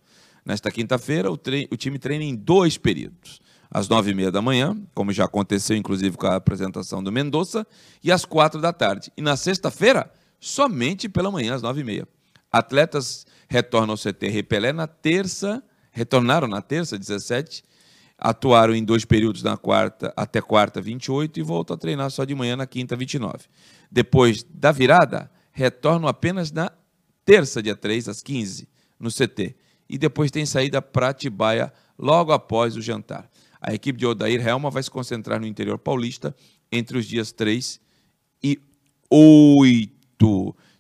Nesta quinta-feira, o, o, time treina em dois períodos. Às nove e meia da manhã, como já aconteceu inclusive com a apresentação do Mendonça, e às quatro da tarde. E na sexta-feira, somente pela manhã, às nove e meia. Atletas retornam ao CT Repelé na terça, retornaram na terça, 17, atuaram em dois períodos na quarta até quarta, 28, e voltam a treinar só de manhã na quinta, 29. Depois da virada, retornam apenas na terça, dia 3, às 15, no CT. E depois tem saída para Atibaia logo após o jantar. A equipe de Odair Helma vai se concentrar no interior paulista entre os dias 3 e 8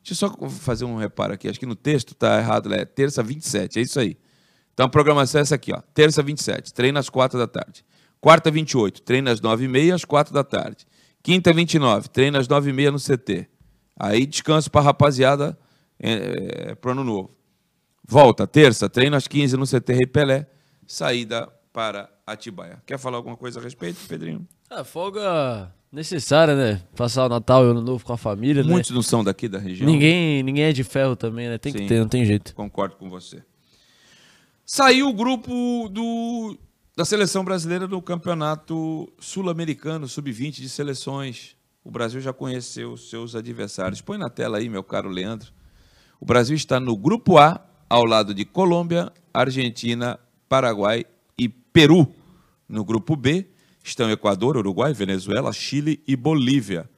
Deixa eu só fazer um reparo aqui. Acho que no texto está errado, é terça 27, é isso aí. Então a programação é essa aqui, ó. Terça 27, treina às 4 da tarde. Quarta 28, treina às 9h30 às 4 da tarde. Quinta 29, treina às 9h30 no CT. Aí descanso para rapaziada é, é, pro ano novo. Volta, terça, treino às 15 no CT Rei Pelé. Saída para Atibaia. Quer falar alguma coisa a respeito, Pedrinho? Ah, folga necessária, né? Passar o Natal e o Ano Novo com a família, né? Muitos não são daqui da região. Ninguém, ninguém é de ferro também, né? Tem Sim. que ter, não tem jeito. Concordo com você. Saiu o grupo do, da seleção brasileira no Campeonato Sul-Americano Sub-20 de seleções. O Brasil já conheceu os seus adversários. Põe na tela aí, meu caro Leandro. O Brasil está no grupo A, ao lado de Colômbia, Argentina, Paraguai e Peru. No grupo B estão Equador, Uruguai, Venezuela, Chile e Bolívia.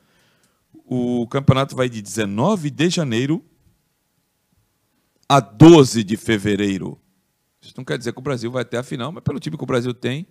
O campeonato vai de 19 de janeiro a 12 de fevereiro. Isso não quer dizer que o Brasil vai até a final, mas pelo time que o Brasil tem.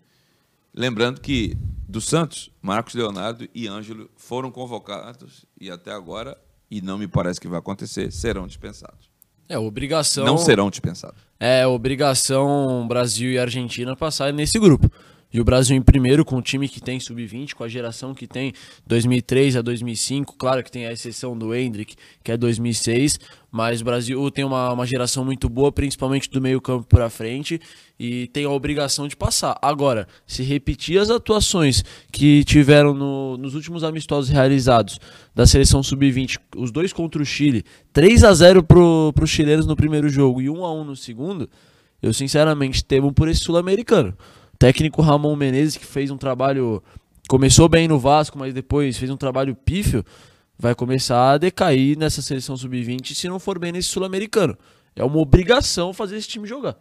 Lembrando que do Santos, Marcos Leonardo e Ângelo foram convocados e até agora, e não me parece que vai acontecer, serão dispensados. É, obrigação. Não serão dispensados. É, obrigação Brasil e Argentina passarem nesse grupo. E o Brasil em primeiro, com o time que tem sub-20, com a geração que tem 2003 a 2005. Claro que tem a exceção do Hendrick, que é 2006. Mas o Brasil tem uma, uma geração muito boa, principalmente do meio-campo para frente. E tem a obrigação de passar. Agora, se repetir as atuações que tiveram no- nos últimos amistosos realizados da seleção sub-20, os dois contra o Chile, 3 a 0 pro, os chilenos no primeiro jogo e 1 a 1 no segundo, eu sinceramente temo por esse sul-americano. Técnico Ramon Menezes, que fez um trabalho. Começou bem no Vasco, mas depois fez um trabalho pífio, vai começar a decair nessa seleção sub-20 se não for bem nesse sul-americano. É uma obrigação fazer esse time jogar.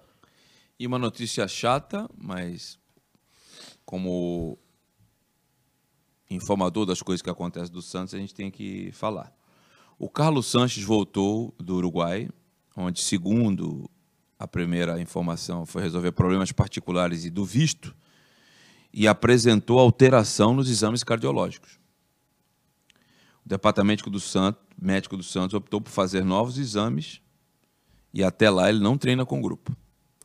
E uma notícia chata, mas como informador das coisas que acontecem do Santos, a gente tem que falar. O Carlos Sanches voltou do Uruguai, onde, segundo a primeira informação, foi resolver problemas particulares e do visto, e apresentou alteração nos exames cardiológicos. O departamento do Santos, médico do Santos optou por fazer novos exames e até lá ele não treina com o grupo.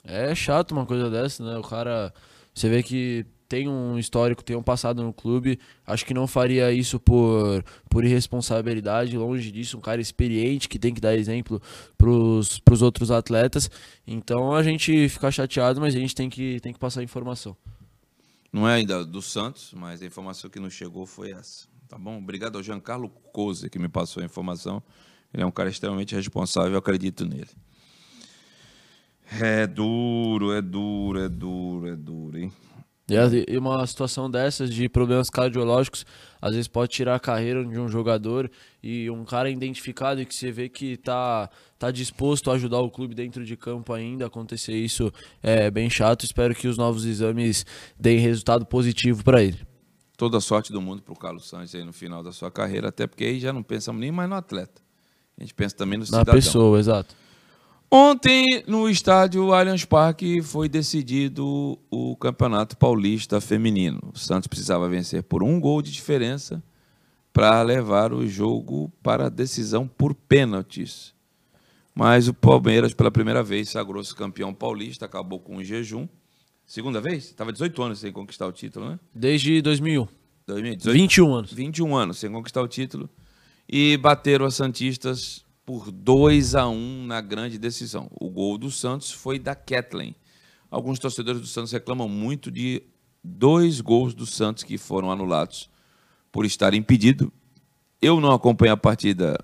É chato uma coisa dessa, né? O cara. Você vê que tem um histórico, tem um passado no clube. Acho que não faria isso por, por irresponsabilidade. Longe disso, um cara experiente que tem que dar exemplo pros, pros outros atletas. Então a gente fica chateado, mas a gente tem que, tem que passar a informação. Não é ainda do Santos, mas a informação que nos chegou foi essa. Tá bom? Obrigado ao Giancarlo Couze que me passou a informação. Ele é um cara extremamente responsável, eu acredito nele. É duro, é duro, é duro, é duro, hein? E uma situação dessas de problemas cardiológicos, às vezes pode tirar a carreira de um jogador e um cara identificado e que você vê que tá, tá disposto a ajudar o clube dentro de campo ainda, acontecer isso é bem chato. Espero que os novos exames deem resultado positivo para ele. Toda a sorte do mundo para o Carlos Santos aí no final da sua carreira, até porque aí já não pensamos nem mais no atleta. A gente pensa também no Na cidadão. pessoa, exato. Ontem, no estádio Allianz Parque, foi decidido o Campeonato Paulista Feminino. O Santos precisava vencer por um gol de diferença para levar o jogo para a decisão por pênaltis. Mas o Palmeiras, pela primeira vez, sagrou-se campeão paulista, acabou com um jejum. Segunda vez? Estava 18 anos sem conquistar o título, né? Desde 2001. 2018? 21 anos. 21 anos sem conquistar o título. E bateram as Santistas por 2 a 1 na grande decisão. O gol do Santos foi da Kathleen. Alguns torcedores do Santos reclamam muito de dois gols do Santos que foram anulados por estar impedido. Eu não acompanhei a partida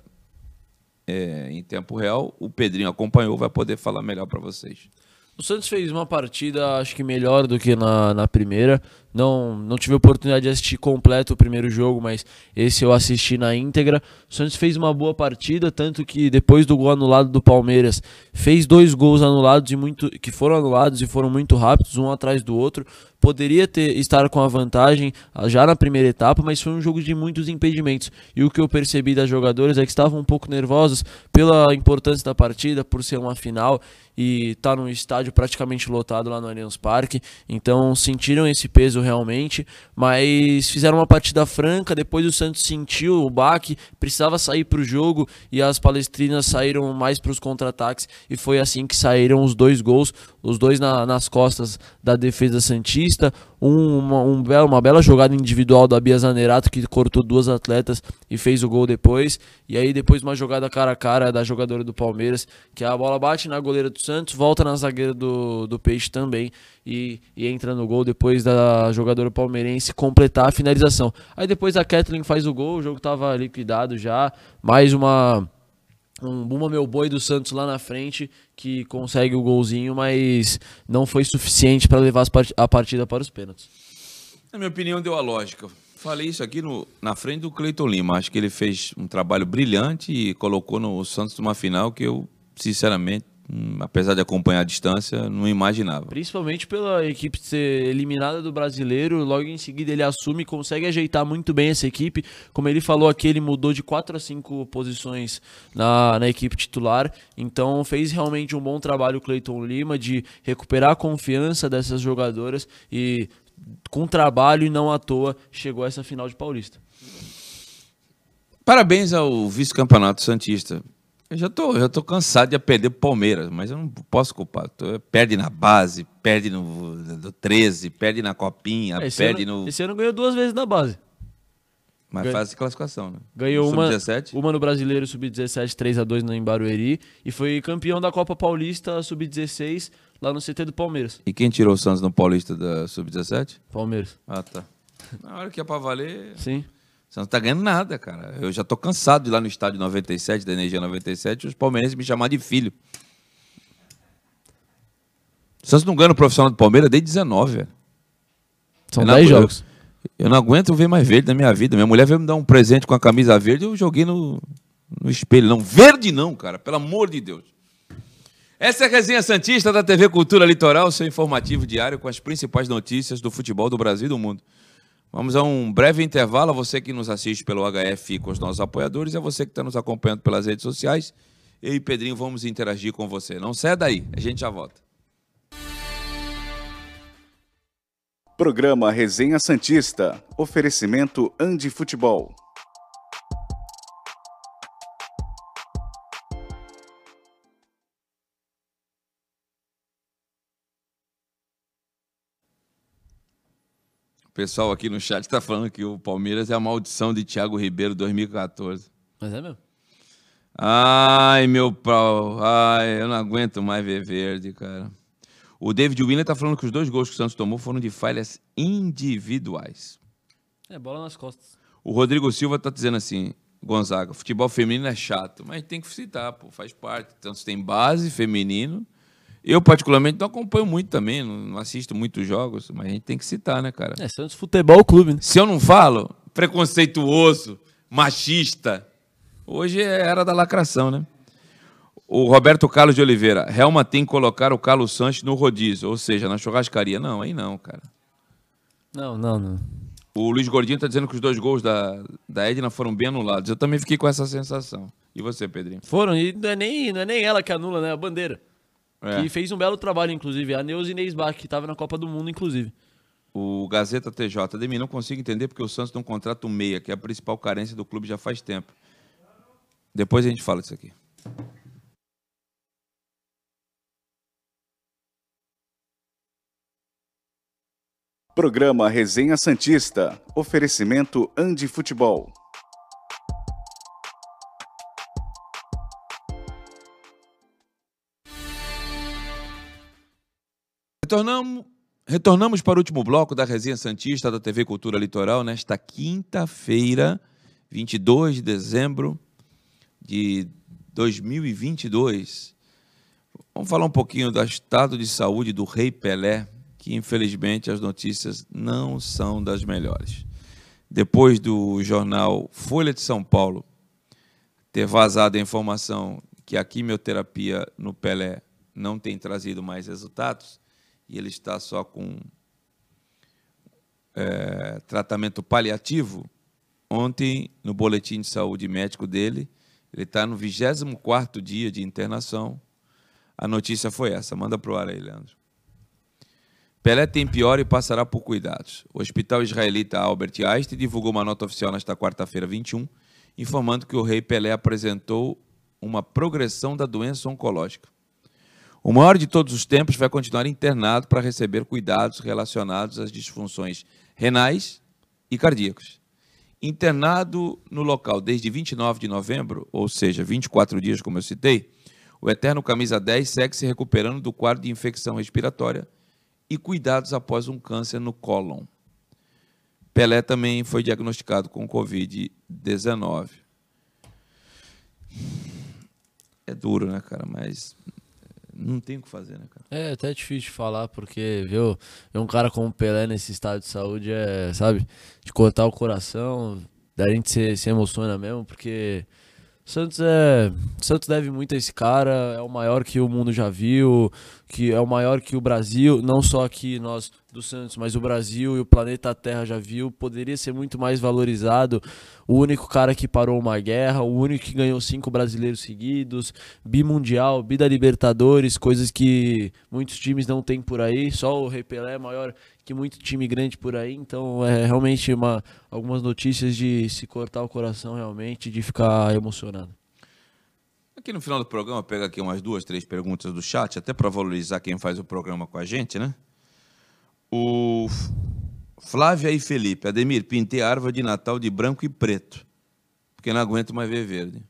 é, em tempo real. O Pedrinho acompanhou, vai poder falar melhor para vocês. O Santos fez uma partida, acho que melhor do que na, na primeira. Não, não tive oportunidade de assistir completo o primeiro jogo, mas esse eu assisti na íntegra. O Santos fez uma boa partida, tanto que depois do gol anulado do Palmeiras, fez dois gols anulados e muito que foram anulados e foram muito rápidos, um atrás do outro. Poderia ter estar com a vantagem já na primeira etapa, mas foi um jogo de muitos impedimentos. E o que eu percebi das jogadoras é que estavam um pouco nervosos pela importância da partida, por ser uma final e estar num estádio praticamente lotado lá no Allianz Parque. Então sentiram esse peso realmente, mas fizeram uma partida franca. Depois o Santos sentiu o baque, precisava sair para o jogo e as palestrinas saíram mais para os contra-ataques e foi assim que saíram os dois gols, os dois na, nas costas da defesa santista. Um, uma, um belo, uma bela jogada individual da Bia Zanerato que cortou duas atletas e fez o gol depois. E aí depois uma jogada cara a cara da jogadora do Palmeiras, que a bola bate na goleira do Santos, volta na zagueira do, do Peixe também e, e entra no gol depois da jogadora palmeirense completar a finalização. Aí depois a Kathleen faz o gol, o jogo estava liquidado já. Mais uma um Buma Meu Boi do Santos lá na frente que consegue o golzinho, mas não foi suficiente para levar a partida para os pênaltis. Na minha opinião, deu a lógica. Falei isso aqui no, na frente do Cleiton Lima. Acho que ele fez um trabalho brilhante e colocou no Santos numa final que eu, sinceramente, apesar de acompanhar a distância, não imaginava. Principalmente pela equipe ser eliminada do brasileiro, logo em seguida ele assume e consegue ajeitar muito bem essa equipe. Como ele falou aqui, ele mudou de 4 a 5 posições na, na equipe titular, então fez realmente um bom trabalho o Cleiton Lima de recuperar a confiança dessas jogadoras e com trabalho e não à toa chegou a essa final de Paulista. Parabéns ao vice-campeonato Santista eu já tô, já tô cansado de perder pro Palmeiras, mas eu não posso culpar. Tô, perde na base, perde no, no 13, perde na copinha, esse perde ano, no. Esse ano ganhou duas vezes na base. Mas Ganha... faz classificação, né? Ganhou uma, uma no Brasileiro Sub-17 3 a 2 no Embarueri e foi campeão da Copa Paulista Sub-16 lá no CT do Palmeiras. E quem tirou o Santos no Paulista da Sub-17? Palmeiras. Ah, tá. Na hora que ia pra valer. Sim. Você não tá ganhando nada, cara. Eu já tô cansado de ir lá no estádio 97, da Energia 97, os palmeirenses me chamar de filho. O Santos não ganha no profissional do Palmeiras desde 19, velho. São 10 jogos. Eu, eu, não aguento ver mais verde na minha vida. Minha mulher veio me dar um presente com a camisa verde eu joguei no, no espelho. Não, verde não, cara, pelo amor de Deus. Essa é a resenha Santista da TV Cultura Litoral, seu informativo diário com as principais notícias do futebol do Brasil e do mundo. Vamos a um breve intervalo. Você que nos assiste pelo HF com os nossos apoiadores a você que está nos acompanhando pelas redes sociais. Eu e Pedrinho vamos interagir com você. Não saia daí, a gente já volta. Programa Resenha Santista. Oferecimento Andi Futebol. Pessoal aqui no chat está falando que o Palmeiras é a maldição de Thiago Ribeiro 2014. Mas é mesmo? Ai, meu pau. Ai, eu não aguento mais ver verde, cara. O David Willer está falando que os dois gols que o Santos tomou foram de falhas individuais. É, bola nas costas. O Rodrigo Silva está dizendo assim, Gonzaga, futebol feminino é chato, mas tem que citar, pô, faz parte. Santos tem base feminino eu, particularmente, não acompanho muito também, não, assisto muitos jogos, mas a gente tem que citar, né, cara? É Santos Futebol Clube, né? Se eu não falo, preconceituoso, machista, hoje é era da lacração, né? O Roberto Carlos de Oliveira, Helma tem que colocar o Carlos Sanches no rodízio, ou seja, na churrascaria. Não, aí não, cara. Não, não, não. O Luiz Gordinho tá dizendo que os dois gols da, da Edna foram bem anulados. Eu também fiquei com essa sensação. E você, Pedrinho? Foram, e não é nem, não é nem ela que anula, né? A bandeira. É. Que fez um belo trabalho, inclusive. A Neuza Inês Bach, que estava na Copa do Mundo, inclusive. O Gazeta TJ. Demi, não consigo entender porque o Santos não contrata um meia, que é a principal carência do clube já faz tempo. Depois a gente fala disso aqui. Programa Resenha Santista. Oferecimento Andi Futebol. Retornamos, retornamos para o último bloco da Resenha Santista da TV Cultura Litoral nesta quinta-feira, 22 de dezembro de 2022. Vamos falar um pouquinho do estado de saúde do Rei Pelé, que infelizmente as notícias não são das melhores. Depois do jornal Folha de São Paulo ter vazado a informação que a quimioterapia no Pelé não tem trazido mais resultados, e ele está só com é, tratamento paliativo, ontem, no boletim de saúde médico dele, ele está no 24 dia de internação. A notícia foi essa. Manda para o ar aí, Leandro. Pelé tem pior e passará por cuidados. O hospital israelita Albert Einstein divulgou uma nota oficial nesta quarta-feira 21, informando que o rei Pelé apresentou uma progressão da doença oncológica. O maior de todos os tempos vai continuar internado para receber cuidados relacionados às disfunções renais e cardíacas. Internado no local desde 29 de novembro, ou seja, 24 dias, como eu citei, o eterno camisa 10 segue se recuperando do quadro de infecção respiratória e cuidados após um câncer no cólon. Pelé também foi diagnosticado com Covid-19. É duro, né, cara? Mas não tem o que fazer, né, cara? É até difícil de falar, porque, viu, ver um cara como Pelé nesse estado de saúde é, sabe, de cortar o coração, da gente se, se emociona mesmo, porque Santos é. Santos deve muito a esse cara, é o maior que o mundo já viu, que é o maior que o Brasil, não só aqui nós do Santos, mas o Brasil e o planeta Terra já viu, poderia ser muito mais valorizado. O único cara que parou uma guerra, o único que ganhou cinco brasileiros seguidos, bimundial, bi da Libertadores, coisas que muitos times não têm por aí. Só o Rei Pelé é maior que muito time grande por aí, então é realmente uma, algumas notícias de se cortar o coração realmente, de ficar emocionado. Aqui no final do programa, pega aqui umas duas, três perguntas do chat, até para valorizar quem faz o programa com a gente, né? O Flávia e Felipe, Ademir, pintei a árvore de Natal de branco e preto, porque não aguento mais ver verde.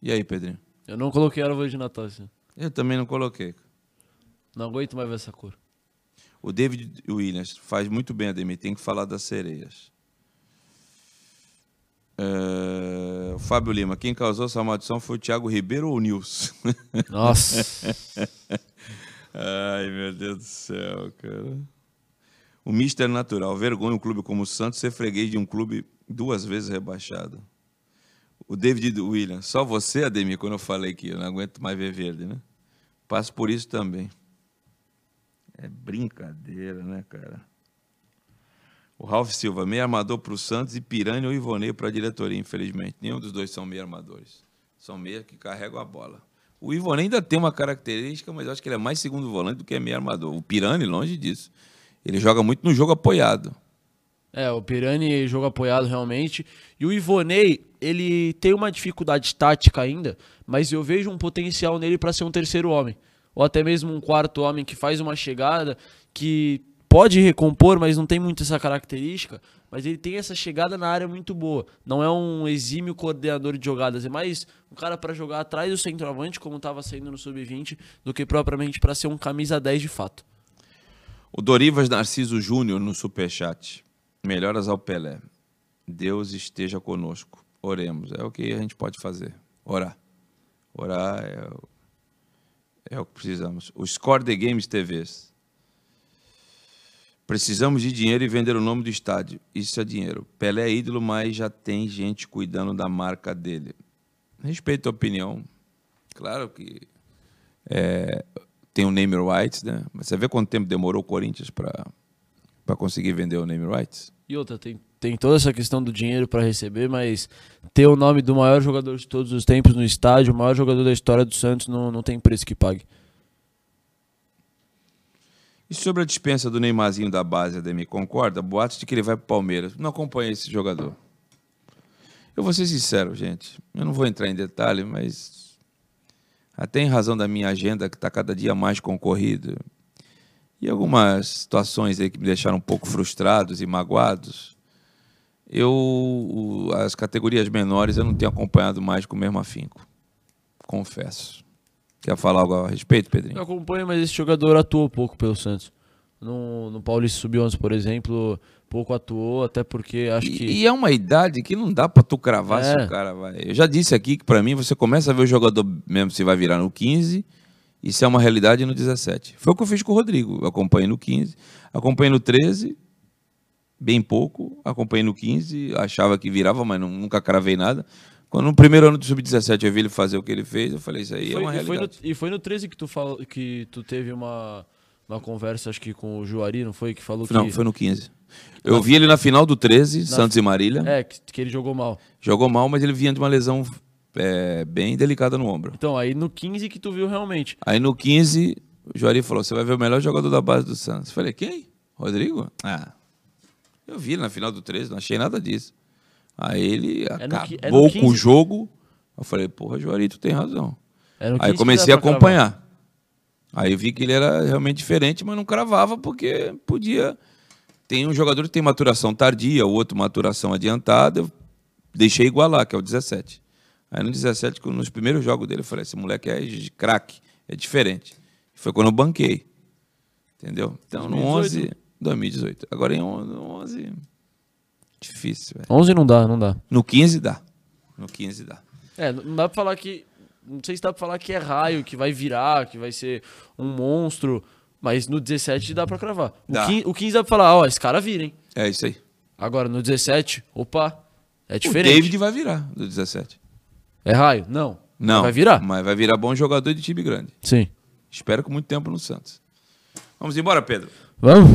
E aí, Pedrinho? Eu não coloquei árvore de Natal assim. Eu também não coloquei. Não aguento mais ver essa cor. O David Williams faz muito bem, Ademir. Tem que falar das sereias. É... Fábio Lima, quem causou essa maldição foi o Thiago Ribeiro ou o Nilson? Nossa! Ai, meu Deus do céu, cara. O Mister Natural. Vergonha um clube como o Santos ser freguês de um clube duas vezes rebaixado. O David Williams. Só você, Ademir, quando eu falei que eu não aguento mais ver verde, né? Passo por isso também. É brincadeira, né, cara? O Ralf Silva, meio armador para o Santos e Pirani ou Ivonei para a diretoria, infelizmente. Nenhum dos dois são meio armadores. São meio que carregam a bola. O Ivonei ainda tem uma característica, mas eu acho que ele é mais segundo volante do que meio armador. O Pirani, longe disso. Ele joga muito no jogo apoiado. É, o Pirani joga apoiado realmente. E o Ivonei, ele tem uma dificuldade tática ainda, mas eu vejo um potencial nele para ser um terceiro homem ou até mesmo um quarto homem que faz uma chegada, que pode recompor, mas não tem muito essa característica, mas ele tem essa chegada na área muito boa. Não é um exímio coordenador de jogadas, é mais um cara para jogar atrás do centroavante, como estava saindo no sub-20, do que propriamente para ser um camisa 10 de fato. O Dorivas Narciso Júnior no superchat. Melhoras ao Pelé. Deus esteja conosco. Oremos. É o que a gente pode fazer. Orar. Orar é é o que precisamos. O Score the Games TVs. Precisamos de dinheiro e vender o nome do estádio. Isso é dinheiro. Pelé é ídolo, mas já tem gente cuidando da marca dele. Respeito a opinião. Claro que é, tem o name rights, né? Mas você vê quanto tempo demorou o Corinthians para conseguir vender o name rights? E outra, tem, tem toda essa questão do dinheiro para receber, mas ter o nome do maior jogador de todos os tempos no estádio, o maior jogador da história do Santos, não, não tem preço que pague. E sobre a dispensa do Neymarzinho da base, Ademir, concorda? Boatos de que ele vai para o Palmeiras. Não acompanha esse jogador. Eu vou ser sincero, gente. Eu não vou entrar em detalhe, mas até em razão da minha agenda, que está cada dia mais concorrida, e algumas situações aí que me deixaram um pouco frustrados e magoados, eu as categorias menores eu não tenho acompanhado mais com o mesmo afinco. Confesso. Quer falar algo a respeito, Pedrinho? Eu acompanho, mas esse jogador atuou pouco pelo Santos. No, no Paulista Sub-11, por exemplo, pouco atuou, até porque acho que. E é uma idade que não dá para tu cravar é. se o cara vai. Eu já disse aqui que para mim você começa a ver o jogador mesmo se vai virar no 15 isso é uma realidade no 17. Foi o que eu fiz com o Rodrigo. Eu acompanhei no 15, acompanhei no 13, bem pouco, acompanhei no 15, achava que virava, mas não, nunca cravei nada. Quando no primeiro ano do Sub-17 eu vi ele fazer o que ele fez, eu falei, isso aí é foi, é uma realidade. E foi, no, e foi no 13 que tu, falou, que tu teve uma, uma conversa, acho que com o Juari, não foi? Que falou não, que... foi no 15. Eu vi ele na final do 13, na... Santos e Marília. É, que, que ele jogou mal. Jogou mal, mas ele vinha de uma lesão é, bem delicada no ombro. Então, aí no 15 que tu viu realmente. Aí no 15, o Juari falou: você vai ver o melhor jogador da base do Santos. Eu falei, quem? Rodrigo? Ah. Eu vi na final do 13, não achei nada disso. Aí ele É é acabou no com 15. o jogo. Eu falei, porra, Juari, tu tem razão. É no 15 Aí comecei a acompanhar. Aí eu vi que ele era realmente diferente, mas não cravava porque podia. Tem um jogador que tem maturação tardia, o outro maturação adiantada. Eu deixei igualar, que é o 17. Aí no 17, quando- nos primeiros jogos dele, eu falei: esse moleque é de craque, é diferente. Foi quando eu banquei. Entendeu? Então no 11. 2018. Agora em 11. 11 difícil, velho. 11 não dá, não dá. No 15 dá. No 15 dá. É, não dá pra falar que. Não sei se dá pra falar que é raio, que vai virar, que vai ser um monstro. Mas no 17 dá pra cravar. O, Dá. 15, o 15 dá pra falar, ó, esse cara vira, hein? É isso aí. Agora no 17, opa, é O diferente. David vai virar do 17. É raio? Não. Não. Vai virar? Mas vai virar bom jogador de time grande. Sim. Espero com muito tempo no Santos. Vamos embora, Pedro. Vamos?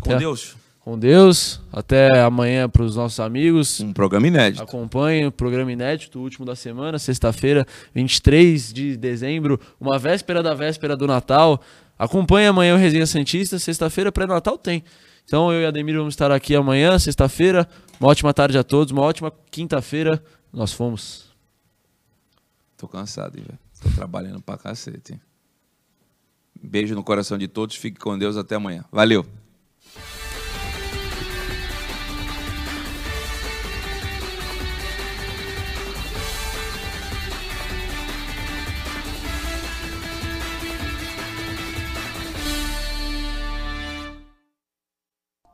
Com Até- Deus. Com Deus. Até amanhã pros nossos amigos. Um programa inédito. Acompanhe o programa inédito, o último da semana, sexta-feira, 23 de dezembro, uma véspera da véspera do Natal. Acompanhe amanhã o Resenha Santista, sexta-feira pré-natal tem. Então eu e Ademir vamos estar aqui amanhã, sexta-feira. Uma ótima tarde a todos, uma ótima quinta-feira. Nós fomos. Tô cansado, velho. Tô trabalhando pra cacete. Beijo no coração de todos. Fique com Deus. Até amanhã. Valeu.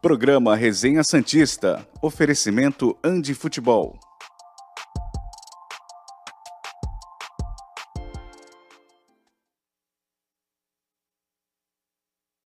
Programa Resenha Santista. Oferecimento Andi Futebol.